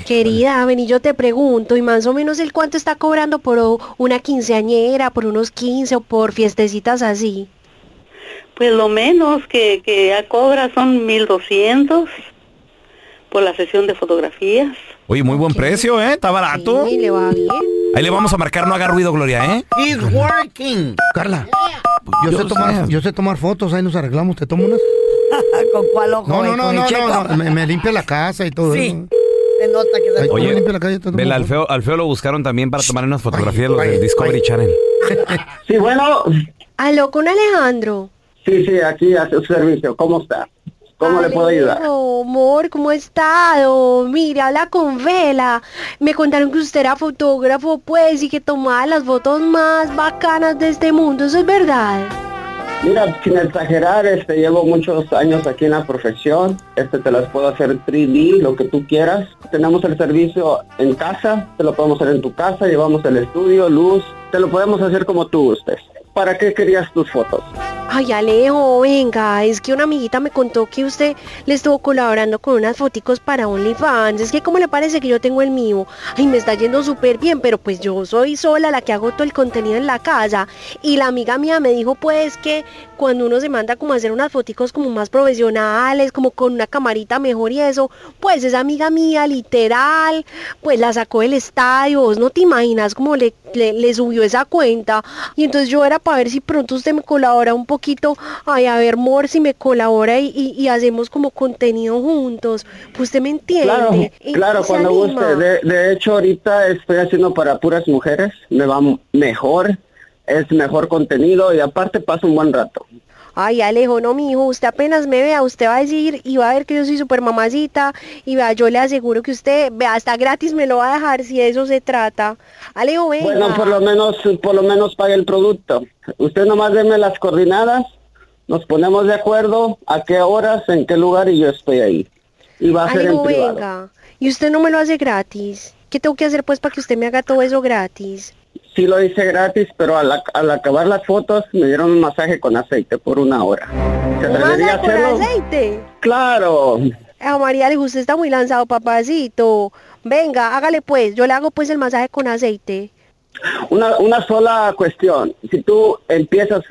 Querida, ven y yo te pregunto, ¿y más o menos el cuánto está cobrando por una quinceañera, por unos 15 o por fiestecitas así? Pues lo menos que, que ya cobra son 1200 por la sesión de fotografías. Oye, muy buen precio, ¿eh? Está barato. Sí, le va bien. Ahí le vamos a marcar, no haga ruido, Gloria, ¿eh? He's working. Carla, yo, sé tomar, yo sé tomar fotos, ahí nos arreglamos. ¿Te tomo unas? [laughs] ¿Con cuál ojo? No, no, no, ¿Con el no, no, no, Me, me limpia la casa y todo Sí. eso. Se nota que limpia la tomo Vela, al feo, al feo lo buscaron también para tomar unas fotografías los del Discovery. Channel. [laughs] Sí, bueno, Aló, con Alejandro. sí, sí, aquí hace su servicio. ¿Cómo está? ¿Cómo le puedo ayudar? Amor, ¿cómo ha estado? Mire, habla con Vela. Me contaron que usted era fotógrafo, pues, y que tomaba las fotos más bacanas de este mundo. ¿Eso es verdad? Mira, sin exagerar, este, llevo muchos años aquí en la profesión. Este, te las puedo hacer 3D, lo que tú quieras. Tenemos el servicio en casa, te lo podemos hacer en tu casa, llevamos el estudio, luz, te lo podemos hacer como tú gustes. ¿Para qué querías tus fotos? Ay, Alejo, venga, es que una amiguita me contó que usted le estuvo colaborando con unas foticos para OnlyFans. Es que, ¿cómo le parece que yo tengo el mío? Ay, me está yendo súper bien, pero pues yo soy sola la que hago todo el contenido en la casa. Y la amiga mía me dijo, pues, que cuando uno se manda como a hacer unas foticos como más profesionales, como con una camarita mejor y eso, pues esa amiga mía, literal, pues la sacó del estadio. Vos no te imaginas cómo le, le, le subió esa cuenta. Y entonces yo era para ver si pronto usted me colabora un poquito. Ay, a ver, Mor, si me colabora y, y- y hacemos como contenido juntos. Pues usted me entiende. Claro, Y- claro, cuando anima. guste. De, de hecho, ahorita estoy haciendo para puras mujeres, me va mejor, es mejor contenido y aparte paso un buen rato. Ay, Alejo, no, mi hijo, usted apenas me vea, usted va a decir y va a ver que yo soy súper mamacita y vea, yo le aseguro que usted, vea, hasta gratis me lo va a dejar si de eso se trata. Alejo, venga. Bueno, por lo menos, por lo menos pague el producto. Usted nomás deme las coordenadas, nos ponemos de acuerdo a qué horas, en qué lugar y yo estoy ahí. Y va a ser en Alejo, privado. venga. Y usted no me lo hace gratis. ¿Qué tengo que hacer pues para que usted me haga todo eso gratis? Sí lo hice gratis, pero al, al acabar las fotos me dieron un masaje con aceite por una hora. ¿Se ¿Un atrevería a masaje con hacerlo? aceite? Claro. A María Alejo, usted está muy lanzado, papacito. Venga, hágale pues, yo le hago pues el masaje con aceite. Una, una sola cuestión. Si tú empiezas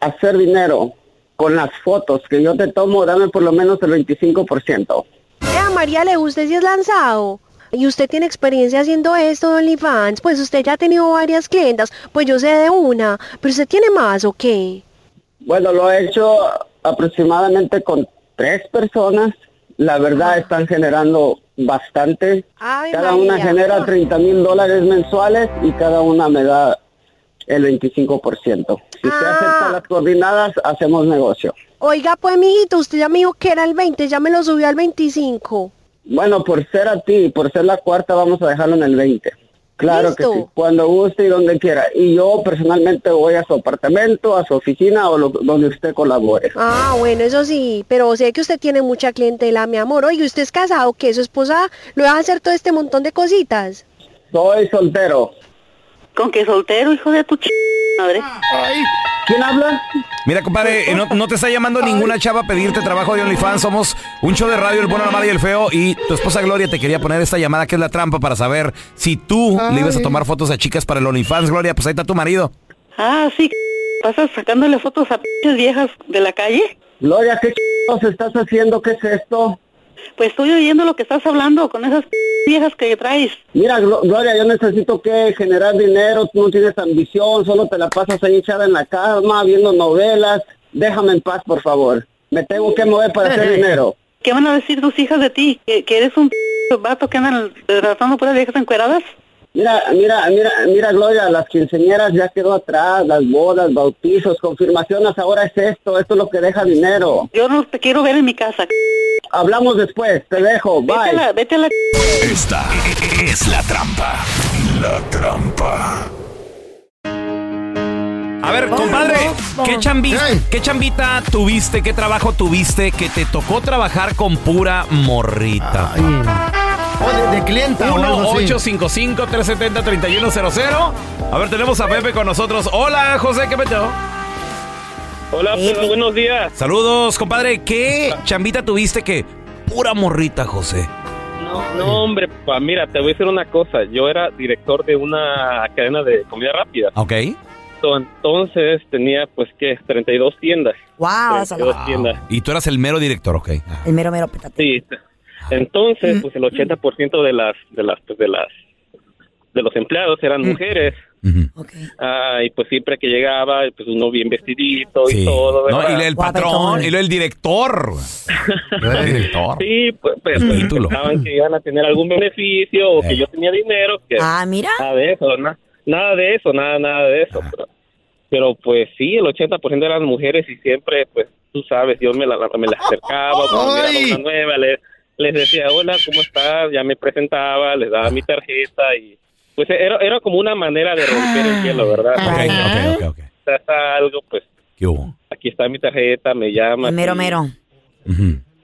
a hacer dinero con las fotos que yo te tomo, dame por lo menos el 25%. Eh, a María Alejo, usted sí es lanzado. Y usted tiene experiencia haciendo esto de OnlyFans, pues usted ya ha tenido varias clientas, pues yo sé de una, pero usted tiene más o qué? Bueno, lo he hecho aproximadamente con tres personas. La verdad están generando bastante. Cada una genera 30 mil dólares mensuales y cada una me da el 25%. Si usted acepta las coordinadas, hacemos negocio. Oiga, pues, mijito, usted ya me dijo que era el 20, ya me lo subió al 25. Bueno, por ser a ti, por ser la cuarta, vamos a dejarlo en el 20. Claro que sí, cuando guste y donde quiera. Y yo personalmente voy a su apartamento, a su oficina o lo- donde usted colabore. Ah, bueno, eso sí, pero sé que usted tiene mucha clientela, mi amor. Oye, ¿usted es casado? ¿Que su esposa lo deja hacer todo este montón de cositas? Soy soltero. ¿Con qué soltero, hijo de tu ch... madre? ¿Quién habla? Mira, compadre, eh, no, no te está llamando ninguna chava a pedirte trabajo de OnlyFans. Somos un show de radio, el bueno, la mala y el feo. Y tu esposa Gloria te quería poner esta llamada que es la trampa para saber si tú le ibas a tomar fotos a chicas para el OnlyFans. Gloria, pues ahí está tu marido. Ah, sí, pasas sacándole fotos a pinches viejas de la calle. Gloria, ¿qué ch... estás haciendo? ¿Qué es esto? Pues estoy oyendo lo que estás hablando con esas viejas que traes. Mira, Glo- Gloria, yo necesito que generar dinero, tú no tienes ambición, solo te la pasas ahí echada en la cama, viendo novelas. Déjame en paz, por favor. Me tengo que mover para hacer [laughs] dinero. ¿Qué van a decir tus hijas de ti? ¿Que, que eres un vato que andan tratando puras viejas encueradas? Mira, mira, mira, mira, Gloria, las quinceañeras ya quedó atrás, las bodas, bautizos, confirmaciones, ahora es esto, esto es lo que deja dinero. Yo no te quiero ver en mi casa. Hablamos después, te dejo, Vete a bye. la, vete a la... Esta es la trampa. La trampa. A ver, compadre, ¿qué chambita, ¿qué chambita tuviste, qué trabajo tuviste que te tocó trabajar con pura morrita? O de, de clienta o algo así. 1-855-370-3100. A ver, tenemos a Pepe con nosotros. Hola, José, ¿qué metió? Hola, pero buenos días. Saludos, compadre. ¿Qué chambita tuviste que pura morrita, José? No, no, hombre, pa, mira, te voy a decir una cosa. Yo era director de una cadena de comida rápida. Ok. Entonces tenía, pues, ¿qué? 32 tiendas. Wow, eso 32 tiendas. Y tú eras el mero director, ok. El mero mero petate. Sí. Entonces, pues, el 80% de las, de las, pues, de las, de los empleados eran mujeres. Ah, y pues siempre que llegaba, pues uno bien vestidito y todo, No, ¿verdad? y el patrón, y el director. el director. Sí, pues, pues, pues, pensaban que iban a tener algún beneficio o que yo tenía dinero. Que Ah, mira. Nada de eso, na- nada de eso, nada, nada de eso. Pero, pero, pues sí, el 80% eran mujeres y siempre, pues tú sabes, yo me la, me la acercaba, cuando miraba Ay. una nueva, le- les decía, hola, ¿cómo estás? Ya me presentaba, les daba mi tarjeta y pues era, era como una manera de romper el hielo, ¿verdad? Ok, ok, ok, ok. Hasta algo, pues ¿Qué hubo? Aquí está mi tarjeta, me llama. Mero, sí, mero.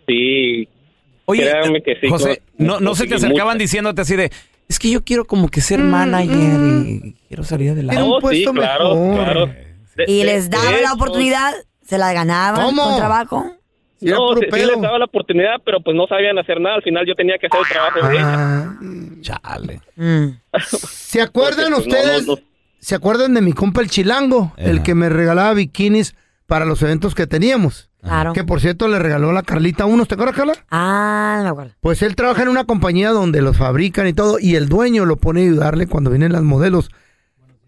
Sí. Oye, créanme que sí. José, ¿no, no se te acercaban mucho. diciéndote así de, es que yo quiero como que ser manager y quiero salir adelante? Oh, sí, claro, claro. De- Y de- les daba de la hecho, oportunidad, se la ganaban ¿Cómo? con trabajo. No, sí, sí les daba la oportunidad, pero pues no sabían hacer nada. Al final yo tenía que hacer el trabajo de ella. Chale. [laughs] ¿Se acuerdan Porque, pues, no, ustedes? no, no. ¿Se acuerdan de mi compa el chilango? El que me regalaba bikinis para los eventos que teníamos. Claro. Que por cierto le regaló la Carlita unos. ¿Te acuerdas, Carla? Ah, no me acuerdo. Pues él trabaja en una compañía donde los fabrican y todo. Y el dueño lo pone a ayudarle cuando vienen las modelos.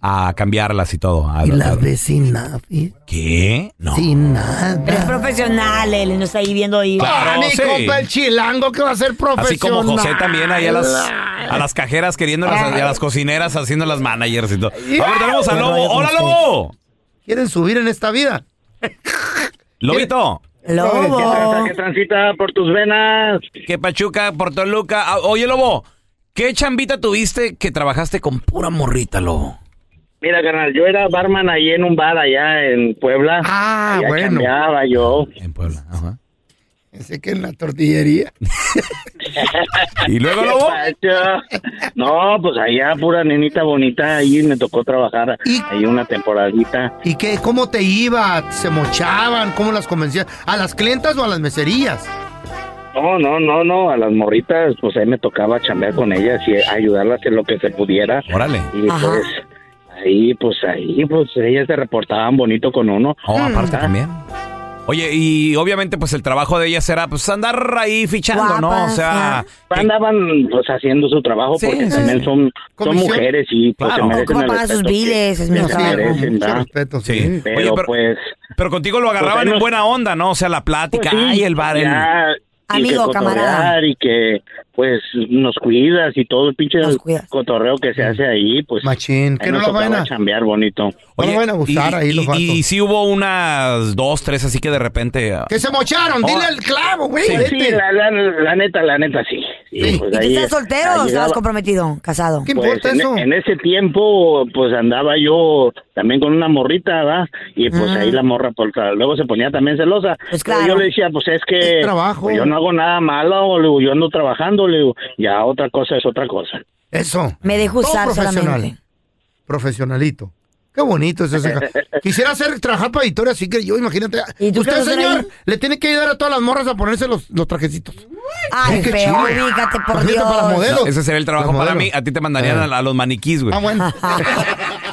A cambiarlas y todo. a- Y a- las ve sin nada. fíjate. ¿Qué? No. Sin nada. Pero es profesional, él no está ahí viendo ahí. Ah, mi sí. compa el chilango que va a ser profesional. Así como José también ahí a las, a las cajeras queriéndolas, y a las cocineras haciendo las managers y todo. A ver, tenemos a Lobo. ¡Hola, Lobo! ¿Quieren subir en esta vida? Lobito. Lobo. ¿Qué transita por tus venas? Que Pachuca, por Toluca. Ah, Oye, Lobo, ¿qué chambita tuviste que trabajaste con pura morrita, Lobo? Mira, carnal, yo era barman ahí en un bar allá en Puebla. Ah, Allá bueno. yo. En Puebla, ajá. Sé que en la tortillería. ¿Y luego, [laughs] pacho? No, pues allá pura nenita bonita, ahí me tocó trabajar ahí una temporadita. ¿Y qué? ¿Cómo te iba? ¿Se mochaban? ¿Cómo las convencías? ¿A las clientas o a las meserías? No, no, no, no, a las morritas, pues ahí me tocaba chambear con ellas y ayudarlas en lo que se pudiera. Órale. Y Ajá. pues ahí, pues ahí, pues ellas se reportaban bonito con uno. Oh, aparte Ah. también. Oye, y obviamente pues el trabajo de ellas era pues andar ahí fichando, ¿no? O sea, Andaban pues haciendo su trabajo Sí, porque sí, también son, son mujeres y pues Claro. se merecen ¿Cómo el sus respeto que- biles? Es mi respeto, sí. Sí. Pero Oye, pero, pues pero contigo lo agarraban Pues ahí en buena onda, ¿no? O sea, la plática, Pues sí, ay, el bar, el... ya, y Amigo, que camarada. y que pues nos cuidas y todo el pinche cotorreo que se hace ahí, pues Machín, que no tocaba vayan a... chambear bonito. No lo vayan a gustar y, ahí los y, vatos. y sí hubo unas dos, tres así que de repente... ah, Que se mocharon, dile Oh. el clavo, güey. Sí, sí, la, la, la neta, la neta sí. Sí, Sí. pues ¿Y tú ahí- estás soltero o estabas comprometido, casado? ¿Qué Pues importa en, eso? en ese tiempo, pues andaba yo también con una morrita, ¿verdad? Y pues Mm. ahí la morra, pues, luego se ponía también celosa. Pues Pero claro. yo le decía, pues es que Es trabajo. pues, yo no hago nada malo, yo ando trabajando, le digo, ya otra cosa es otra cosa. Eso. Me dejo Todo usar profesional. solamente. Profesionalito. Qué bonito es ese. [laughs] Quisiera hacer, trabajar para Victoria así que yo, imagínate. ¿Y tú qué Usted, vas a hacer señor, ahí? le tiene que ayudar a todas las morras a ponerse los, los trajecitos. Ay, qué feo, chido. ubícate, por Imagínate Dios. para modelos. no, ese sería el trabajo Las para modelos. mí. A ti te mandarían Eh. a, a los maniquís, güey. Ah, bueno. [laughs]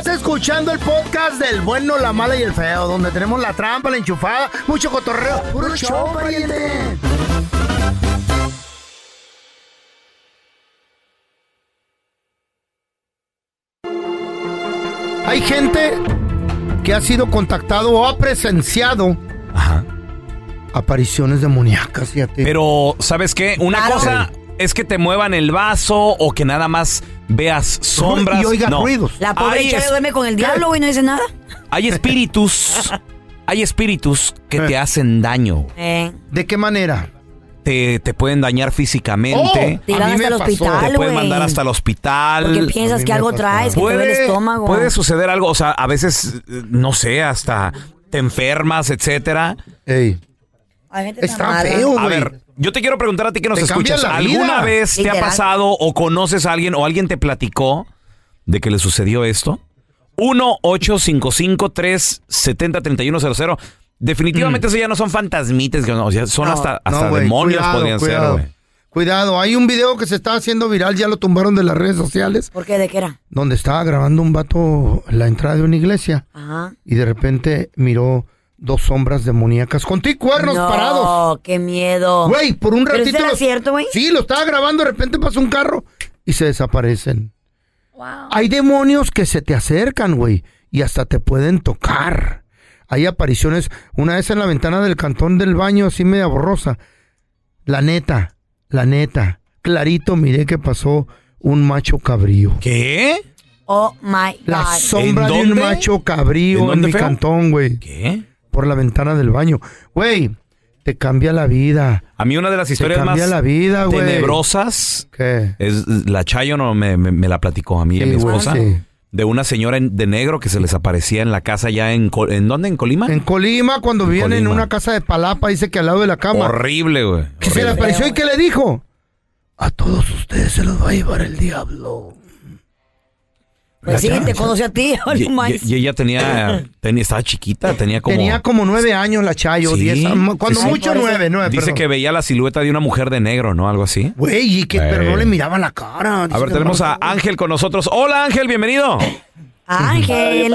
Estás escuchando el podcast del bueno, la mala y el feo, donde tenemos la trampa, la enchufada, mucho cotorreo. ¡Puro show, pariente! Hay gente que ha sido contactado o ha presenciado apariciones demoníacas, fíjate. Pero, ¿sabes qué? Una Claro. cosa es que te muevan el vaso o que nada más veas [laughs] sombras. Y oiga no. ruidos. La pobre es- duerme con el diablo, güey, no dice nada. [laughs] Hay espíritus, hay espíritus que te hacen daño. Eh. ¿De qué manera? Te, te pueden dañar físicamente. Te van hasta el hospital, Te pueden güey. mandar hasta el hospital. Porque piensas que algo traes, que te duele el estómago. Puede suceder algo, o sea, a veces, eh, no sé, hasta te enfermas, etcétera. Hay gente tan mala. A ver, yo te quiero preguntar a ti que nos escuchas. ¿Alguna vida. vez te ha pasado o conoces a alguien o alguien te platicó de que le sucedió esto? 1-855-370-3100. Definitivamente eso ya no son fantasmitas, que no, o sea, son No, hasta, no, hasta güey, demonios cuidado, podrían cuidado. ser, güey. Cuidado, hay un video que se está haciendo viral, ya lo tumbaron de las redes sociales, ¿Por qué? ¿De qué era? donde estaba grabando un vato la entrada de una iglesia Ajá. y de repente miró dos sombras demoníacas con ti cuernos no, parados. qué miedo. Güey, por un ¿Pero ratito. eso era los- cierto, güey? Sí, lo estaba grabando, de repente pasa un carro y se desaparecen. Hay demonios que se te acercan, güey, y hasta te pueden tocar. Hay apariciones, una vez en la ventana del cantón del baño, así media borrosa. La neta, la neta, clarito miré que pasó un macho cabrío. ¿Qué? Oh my God. La sombra ¿En de un macho ¿En cabrío en, mi feo? cantón, güey. ¿Qué? Por la ventana del baño. Güey, te cambia la vida. A mí una de las historias más la vida, tenebrosas ¿Qué? es la Chayo no me, me- me la platicó a mí y a mi güey, esposa sí. de una señora en- de negro que se les aparecía en la casa ya en en dónde en Colima En Colima, cuando viven en Colima. una casa de palapa, dice que al lado de la cama. horrible güey Que se le apareció y que le dijo. A todos ustedes se los va a llevar el diablo. Pues sí, te conoce a ti. y, y- y ella tenía, tenía estaba chiquita tenía como Tenía como nueve años la Chayo, Sí, diez, cuando sí, mucho nueve, nueve. dice perdón. que veía la silueta de una mujer de negro no algo así Güey, y que, pero no le miraba la cara. a ver tenemos a Ángel con nosotros hola Ángel bienvenido Ángel.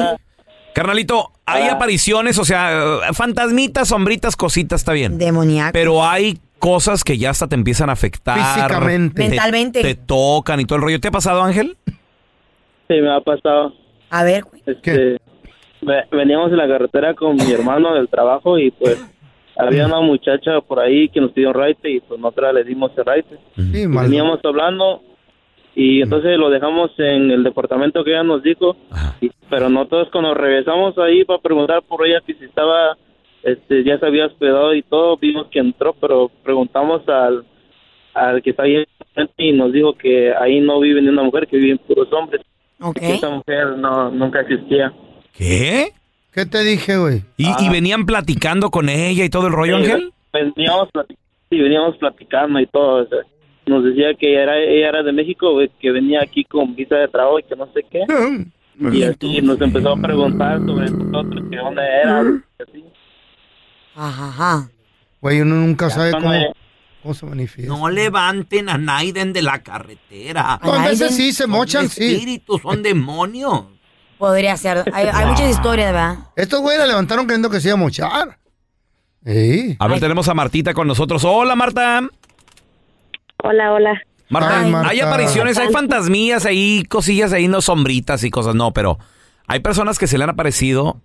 carnalito hay apariciones o sea eh, fantasmitas sombritas cositas está bien Demoníaco. Pero hay cosas que ya hasta te empiezan a afectar. Físicamente. Te- Mentalmente. Te, tocan y todo el rollo. ¿Te ha pasado, Ángel? Sí, me ha pasado. A ver, Este, ve- veníamos en la carretera con mi hermano del trabajo y pues había una muchacha por ahí que nos pidió un raite y pues nosotros le dimos el raite. Sí. Veníamos hablando y entonces lo dejamos en el departamento que ella nos dijo, y- pero nosotros cuando regresamos ahí para preguntar por ella que si estaba, este, ya se había hospedado y todo, vimos que entró, pero preguntamos al, al que está ahí y nos dijo que ahí no vive ni una mujer, que viven puros hombres. Ok. Que esa mujer no, nunca existía. ¿Qué? ¿Qué te dije, güey? ¿Y, y venían platicando con ella y todo el rollo, Ángel? Veníamos, plati- sí, veníamos platicando y todo. o sea, nos decía que ella era, ella era de México, güey, que venía aquí con visa de trabajo y que no sé qué. [laughs] Y así nos empezó a preguntar sobre nosotros, que dónde era. y así. Ajá, ajá. Güey, uno nunca sabe cuando cómo, ella- cómo se manifiesta. No levanten a Naiden de la carretera. A veces sí se mochan, son sí. espíritus, son demonios. Podría ser. Hay, hay muchas historias, ¿verdad? Estos güeyes la levantaron creyendo que se iba a mochar. Sí. A ver, tenemos a Martita con nosotros. Hola, Marta. Hola, hola. Marta, Ay, Marta. hay apariciones, hay fantasmías, hay cosillas ahí, no sombritas y cosas, no, pero hay personas que se le han aparecido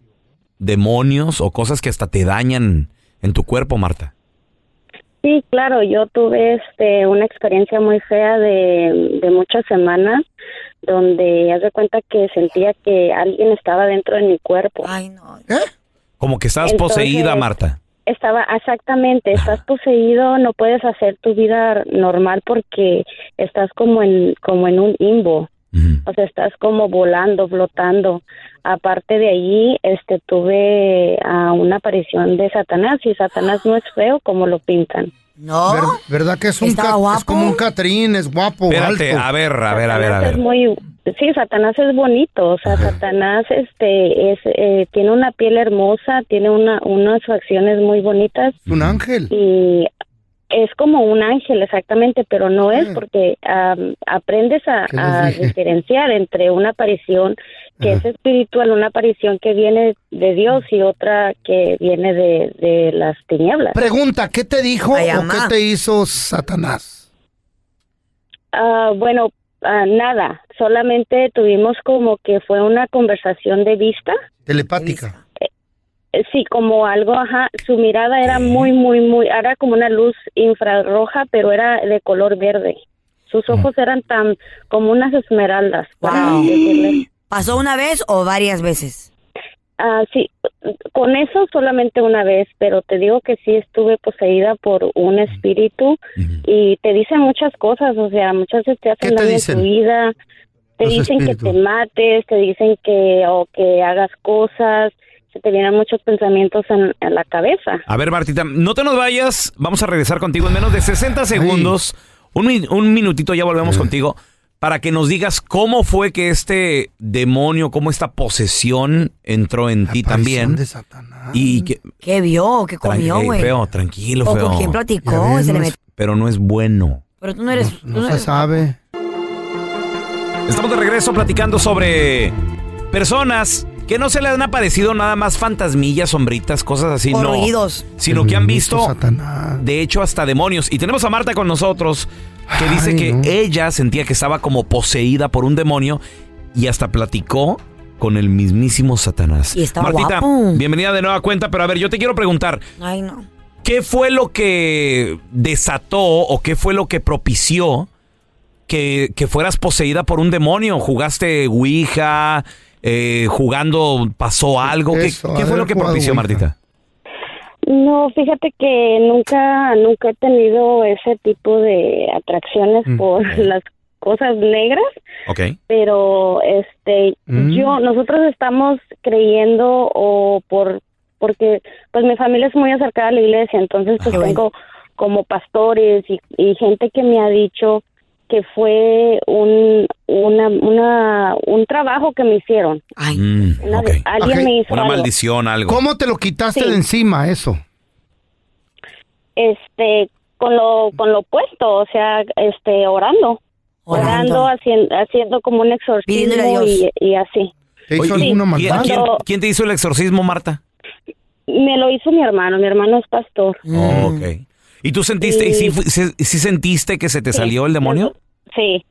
demonios o cosas que hasta te dañan en tu cuerpo, Marta. Sí, claro, yo tuve este una experiencia muy fea de, de muchas semanas donde haz de cuenta que sentía que alguien estaba dentro de mi cuerpo. Ay, no. Como que estás Entonces- poseída, Marta. Estaba exactamente, estás poseído, no puedes hacer tu vida normal porque estás como en como en un O sea, estás como volando, flotando. Aparte de allí, este tuve ah, una aparición de Satanás y Satanás no es feo como lo pintan. No. Ver- ¿Verdad que es un ca- guapo. es como un Catrín, es guapo, Espérate, alto? a ver, a ver, a ver, a Satanás es ver. muy sí Satanás es bonito o sea Satanás este es eh, tiene una piel hermosa tiene una unas facciones muy bonitas Un ángel. y es como un ángel exactamente pero no es porque am, aprendes a, diferenciar entre una aparición que es espiritual una aparición que viene de Dios y otra que viene de, de las tinieblas Pregunta, ¿qué te dijo Ay, o qué te hizo Satanás? Ah, bueno, ah, nada, solamente tuvimos como que fue una conversación de vista. Telepática. Eh, Sí, como algo, ajá, su mirada era muy, muy, muy, era como una luz infrarroja, pero era de color verde. sus ojos eran tan como unas esmeraldas. decirle. ¿Pasó una vez o varias veces? Ah, sí, con eso solamente una vez, pero te digo que sí estuve poseída por un espíritu y te dicen muchas cosas, o sea, muchas veces te hacen daño en tu vida, te Los dicen que te mates, te dicen que o que hagas cosas, se te vienen muchos pensamientos en, en la cabeza. A ver, Martita, no te nos vayas. Vamos a regresar contigo en menos de 60 segundos. Un, un minutito, ya volvemos contigo. Para que nos digas cómo fue que este demonio, cómo esta posesión entró en ti también. Y que. ¿Qué vio? ¿Qué comió, Ey, güey? feo, tranquilo, ¿O feo. con quién platicó? Se le metió- Pero no es bueno. Pero tú no eres... tú no No se eres- sabe. Estamos de regreso platicando sobre personas que no se le han aparecido nada más fantasmillas, sombritas, cosas así, O no. ruidos. Sino que han visto, Satanás. de hecho, hasta demonios. Y tenemos a Marta con nosotros, que dice Ay, que no. ella sentía que estaba como poseída por un demonio y hasta platicó con el mismísimo Satanás. Y está Martita, guapo. bienvenida de nueva cuenta, pero a ver, yo te quiero preguntar, Ay, no. ¿qué fue lo que desató o qué fue lo que propició que, que fueras poseída por un demonio? ¿Jugaste Ouija? Eh, ¿Jugando pasó algo? ¿Qué, Eso, qué fue lo que propició. Martita? No, fíjate que nunca, nunca he tenido ese tipo de atracciones Mm. por las cosas negras. Ok. pero este Mm. yo nosotros estamos creyendo o por porque pues mi familia es muy acercada a la iglesia entonces pues tengo como pastores y, y gente que me ha dicho que fue un una, una un trabajo que me hicieron Mm, Una- ok. alguien Ok. me hizo Una algo. maldición, algo. ¿Cómo te lo quitaste Sí. de encima eso? este con lo con lo puesto o sea este orando orando, haciendo haciendo como un exorcismo y, y así Oye, Sí. ¿quién, quién- quién te hizo el exorcismo, Marta? me lo hizo mi hermano mi hermano es pastor Oh, ok. ¿Y tú sentiste, y sí, fu- sí- sí sentiste que se te salió el demonio? Sí,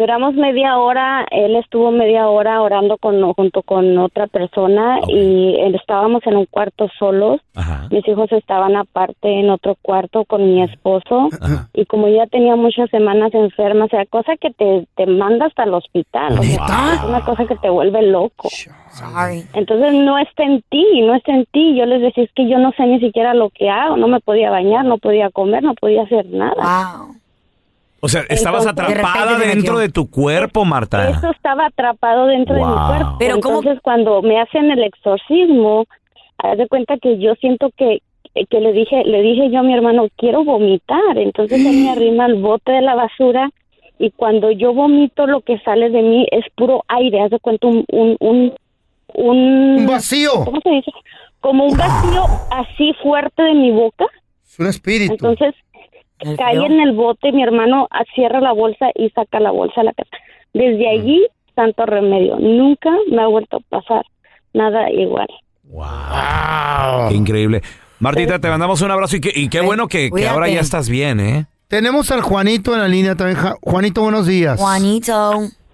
duramos media hora, él estuvo media hora orando con, junto con otra persona y eh, estábamos en un cuarto solos. Mis hijos estaban aparte en otro cuarto con mi esposo y como ya tenía muchas semanas enferma, o sea, cosa que te, te manda hasta el hospital, o sea, es una cosa que te vuelve loco. Entonces no está en ti, no está en ti. Yo les decía, es que yo no sé ni siquiera lo que hago, no me podía bañar, no podía comer, no podía hacer nada. O sea, estabas Entonces, atrapada dentro de tu cuerpo, Marta. Eso estaba atrapado dentro de mi cuerpo. Pero entonces cuando me hacen el exorcismo, haz de cuenta que yo siento que que le dije le dije yo a mi hermano quiero vomitar, entonces él me [gasps] arrima al bote de la basura y cuando yo vomito lo que sale de mí es puro aire, haz de cuenta un un un, un, vacío. ¿Cómo se dice? Como un vacío así fuerte de mi boca. Es un espíritu. Entonces cae feo. en el bote, mi hermano ah, cierra la bolsa y saca la bolsa a la casa. Desde allí, santo remedio. Nunca me ha vuelto a pasar nada igual. Qué increíble. Martita, te mandamos un abrazo y, qué- y qué bueno que, que ahora ya estás bien, ¿eh? Tenemos al Juanito en la línea también. Juanito, buenos días. Juanito.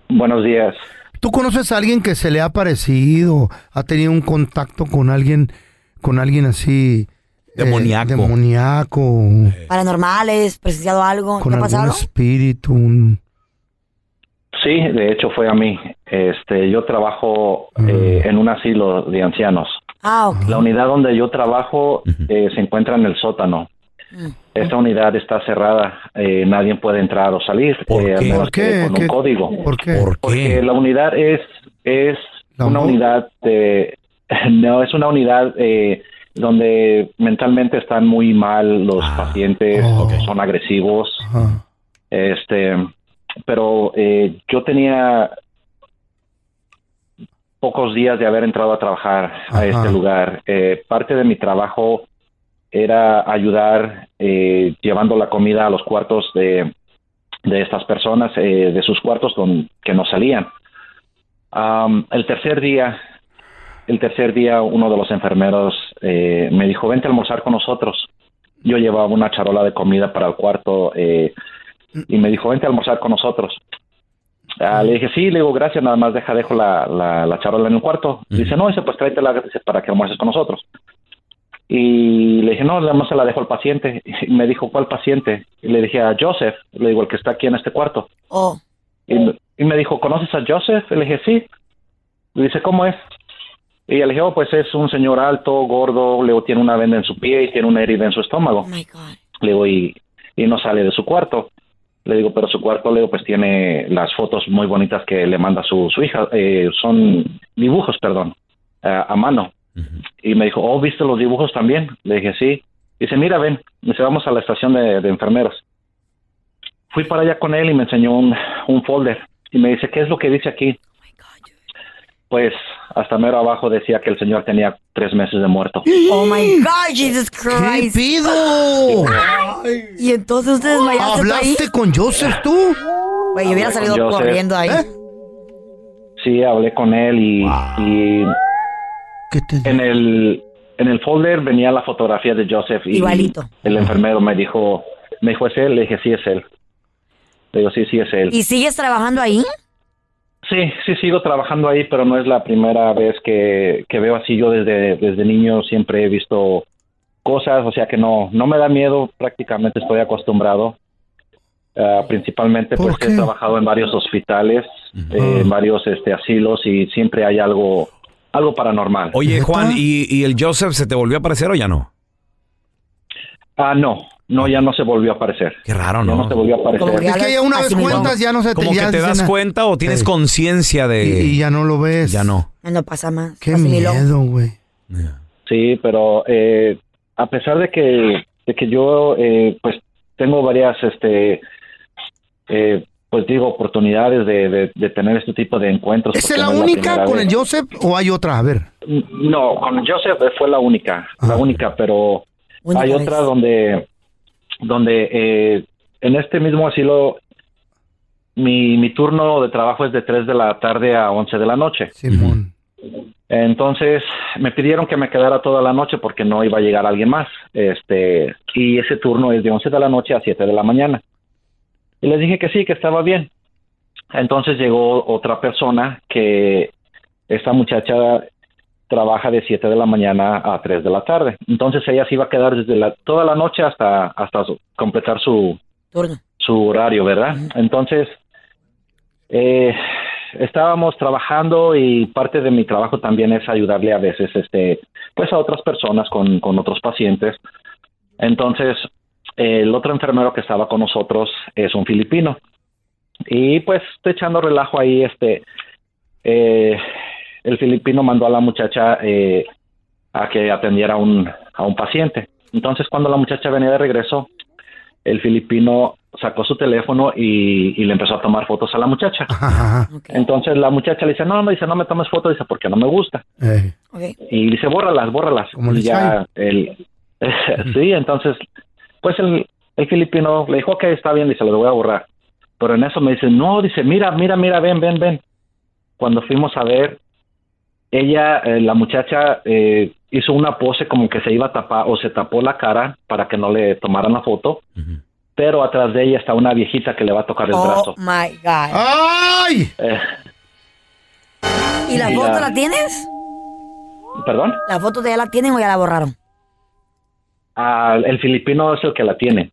Buenos días. ¿Tú conoces a alguien que se le ha parecido, ha tenido un contacto con alguien, con alguien así? Eh, Demoníaco. demoníaco, Paranormales, presenciado algo. con ¿Te ha algún pasado? espíritu. un- Sí, de hecho fue a mí. Este, yo trabajo eh, en un asilo de ancianos. Ah, ok. La unidad donde yo trabajo eh, se encuentra en el sótano. Mm. Esta unidad está cerrada, eh, nadie puede entrar o salir, eh, al menos ¿Por qué? que con ¿Qué? un código. ¿Por qué? Porque la unidad es es una unidad de [laughs] no es una unidad eh, donde mentalmente están muy mal los pacientes, son agresivos. Este, pero eh, yo tenía pocos días de haber entrado a trabajar a Ajá. este lugar. Eh, parte de mi trabajo era ayudar eh, llevando la comida a los cuartos de, de estas personas, eh, de sus cuartos don- que no salían. El tercer día, el tercer día, uno de los enfermeros eh, me dijo, vente a almorzar con nosotros. Yo llevaba una charola de comida para el cuarto eh, y me dijo, vente a almorzar con nosotros. Ah, le dije, sí, le digo, gracias, nada más deja, dejo la, la, la charola en el cuarto. Dice, no, dice, pues tráetela dice, para que almuerces con nosotros. Y le dije, no, nada más se la dejo al paciente. [laughs] Y me dijo, ¿cuál paciente? Y le dije, a Joseph. Le digo, el que está aquí en este cuarto. Oh. Y, me- y me dijo, ¿conoces a Joseph? Y le dije, sí. Le dice, ¿cómo es? Y le dije, oh, pues es un señor alto, gordo, luego tiene una venda en su pie y tiene una herida en su estómago. Le digo, y, y no sale de su cuarto. Le digo, pero su cuarto, le digo, pues tiene las fotos muy bonitas que le manda su, su hija. Eh, son dibujos, perdón, a- a mano. Y me dijo, oh, ¿viste los dibujos también? Le dije, sí. Dice, mira, ven, dice, vamos a la estación de, de enfermeros. Fui para allá con él y me enseñó un, un folder. Y me dice, ¿qué es lo que dice aquí? Pues hasta mero abajo decía que el señor tenía tres meses de muerto. Oh my God, Jesus Christ. ¿Qué pido? Y entonces ustedes desmayaste ahí. ¿Hablaste con Joseph tú? Güey, yo hubiera salido Joseph. corriendo ahí. Sí, hablé con él y, y en el en el folder venía la fotografía de Joseph y Igualito. el enfermero me dijo, me dijo, ¿es él? Le dije, sí, es él. Le digo, sí, sí, es él. ¿Y sigues trabajando ahí? Sí, sí sigo trabajando ahí, pero no es la primera vez que, que veo así. Yo desde, desde niño siempre he visto cosas, o sea que no, no me da miedo, prácticamente estoy acostumbrado. Ah, principalmente pues he trabajado en varios hospitales, eh, en varios este, asilos y siempre hay algo, algo paranormal. Oye, Juan, ¿y, y el Joseph se te volvió a aparecer o ya no? Ah, no, no, ya no se volvió a aparecer. Qué raro, Ya ¿no? no se volvió a aparecer. Es que ya una vez cuentas ya no se te Como que te das cuenta o tienes conciencia de... Y, y ya no lo ves. Ya no. No pasa más. Qué Asimiló. miedo, güey. Sí, pero eh, a pesar de que, de que yo eh, pues tengo varias, este, eh, pues digo, oportunidades de, de- de tener este tipo de encuentros. ¿Esa porque es la no única con vez. el Joseph o hay otra? A ver. No, con Joseph fue la única, la única, pero Única hay vez. otra donde, donde eh, en este mismo asilo mi, mi turno de trabajo es de 3 de la tarde a 11 de la noche. Simón. Entonces me pidieron que me quedara toda la noche porque no iba a llegar alguien más. Este, y ese turno es de 11 de la noche a 7 de la mañana. Y les dije que sí, que estaba bien. Entonces llegó otra persona que esta muchacha trabaja de 7 de la mañana a 3 de la tarde. Entonces ella se iba a quedar desde la, toda la noche hasta, hasta su- completar su, su horario, ¿verdad? Entonces, eh, estábamos trabajando y parte de mi trabajo también es ayudarle a veces, este, pues a otras personas con, con otros pacientes. Entonces, el otro enfermero que estaba con nosotros es un filipino. Y pues estoy echando relajo ahí, este, eh, el filipino mandó a la muchacha eh, a que atendiera a un, a un paciente. Entonces, cuando la muchacha venía de regreso, el filipino sacó su teléfono y, y le empezó a tomar fotos a la muchacha. Entonces la muchacha le dice, no, no, dice, no me tomes fotos, dice, porque no me gusta. Eh, Y dice, bórralas, bórralas. y ya el, [laughs] sí, entonces, pues el, el filipino le dijo, ok, está bien, dice, lo voy a borrar. Pero en eso me dice, no, dice, mira, mira, mira, ven, ven, ven. Cuando fuimos a ver, ella, eh, la muchacha, eh, hizo una pose como que se iba a tapar o se tapó la cara para que no le tomaran la foto. Pero atrás de ella está una viejita que le va a tocar el Oh brazo. my God. ¡Ay! Eh, ¿Y la y foto la- la tienes? ¿Perdón? ¿La foto de ya la tienen o ya la borraron? Ah, el filipino es el que la tiene.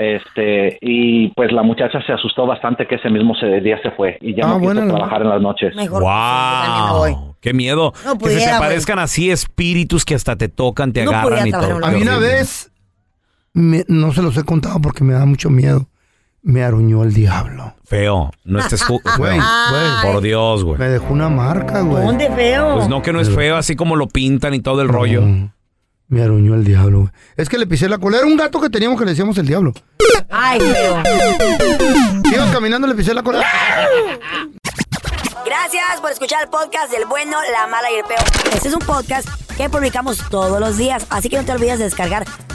Este, y pues la muchacha se asustó bastante que ese mismo se- día se fue y ya Ah, no quiso bueno, no. trabajar en las noches. ¡Wow! ¡Qué miedo! No que se te aparezcan así espíritus que hasta te tocan, te No agarran y todo. A mí una vez, me- no se los he contado porque me da mucho miedo. Me aruñó el diablo. Feo. No estés [laughs] Güey. Por Dios, güey. Me dejó una marca, güey. ¿Dónde feo? Pues no que no es feo, así como lo pintan y todo el rollo. Me aruñó el diablo, güey. Es que le pisé la cola. Era un gato que teníamos que le decíamos el diablo. Ay, feo. Iba caminando, le pisé la cola. Gracias por escuchar el podcast del bueno, la mala y el peor. Este es un podcast que publicamos todos los días, así que no te olvides de descargar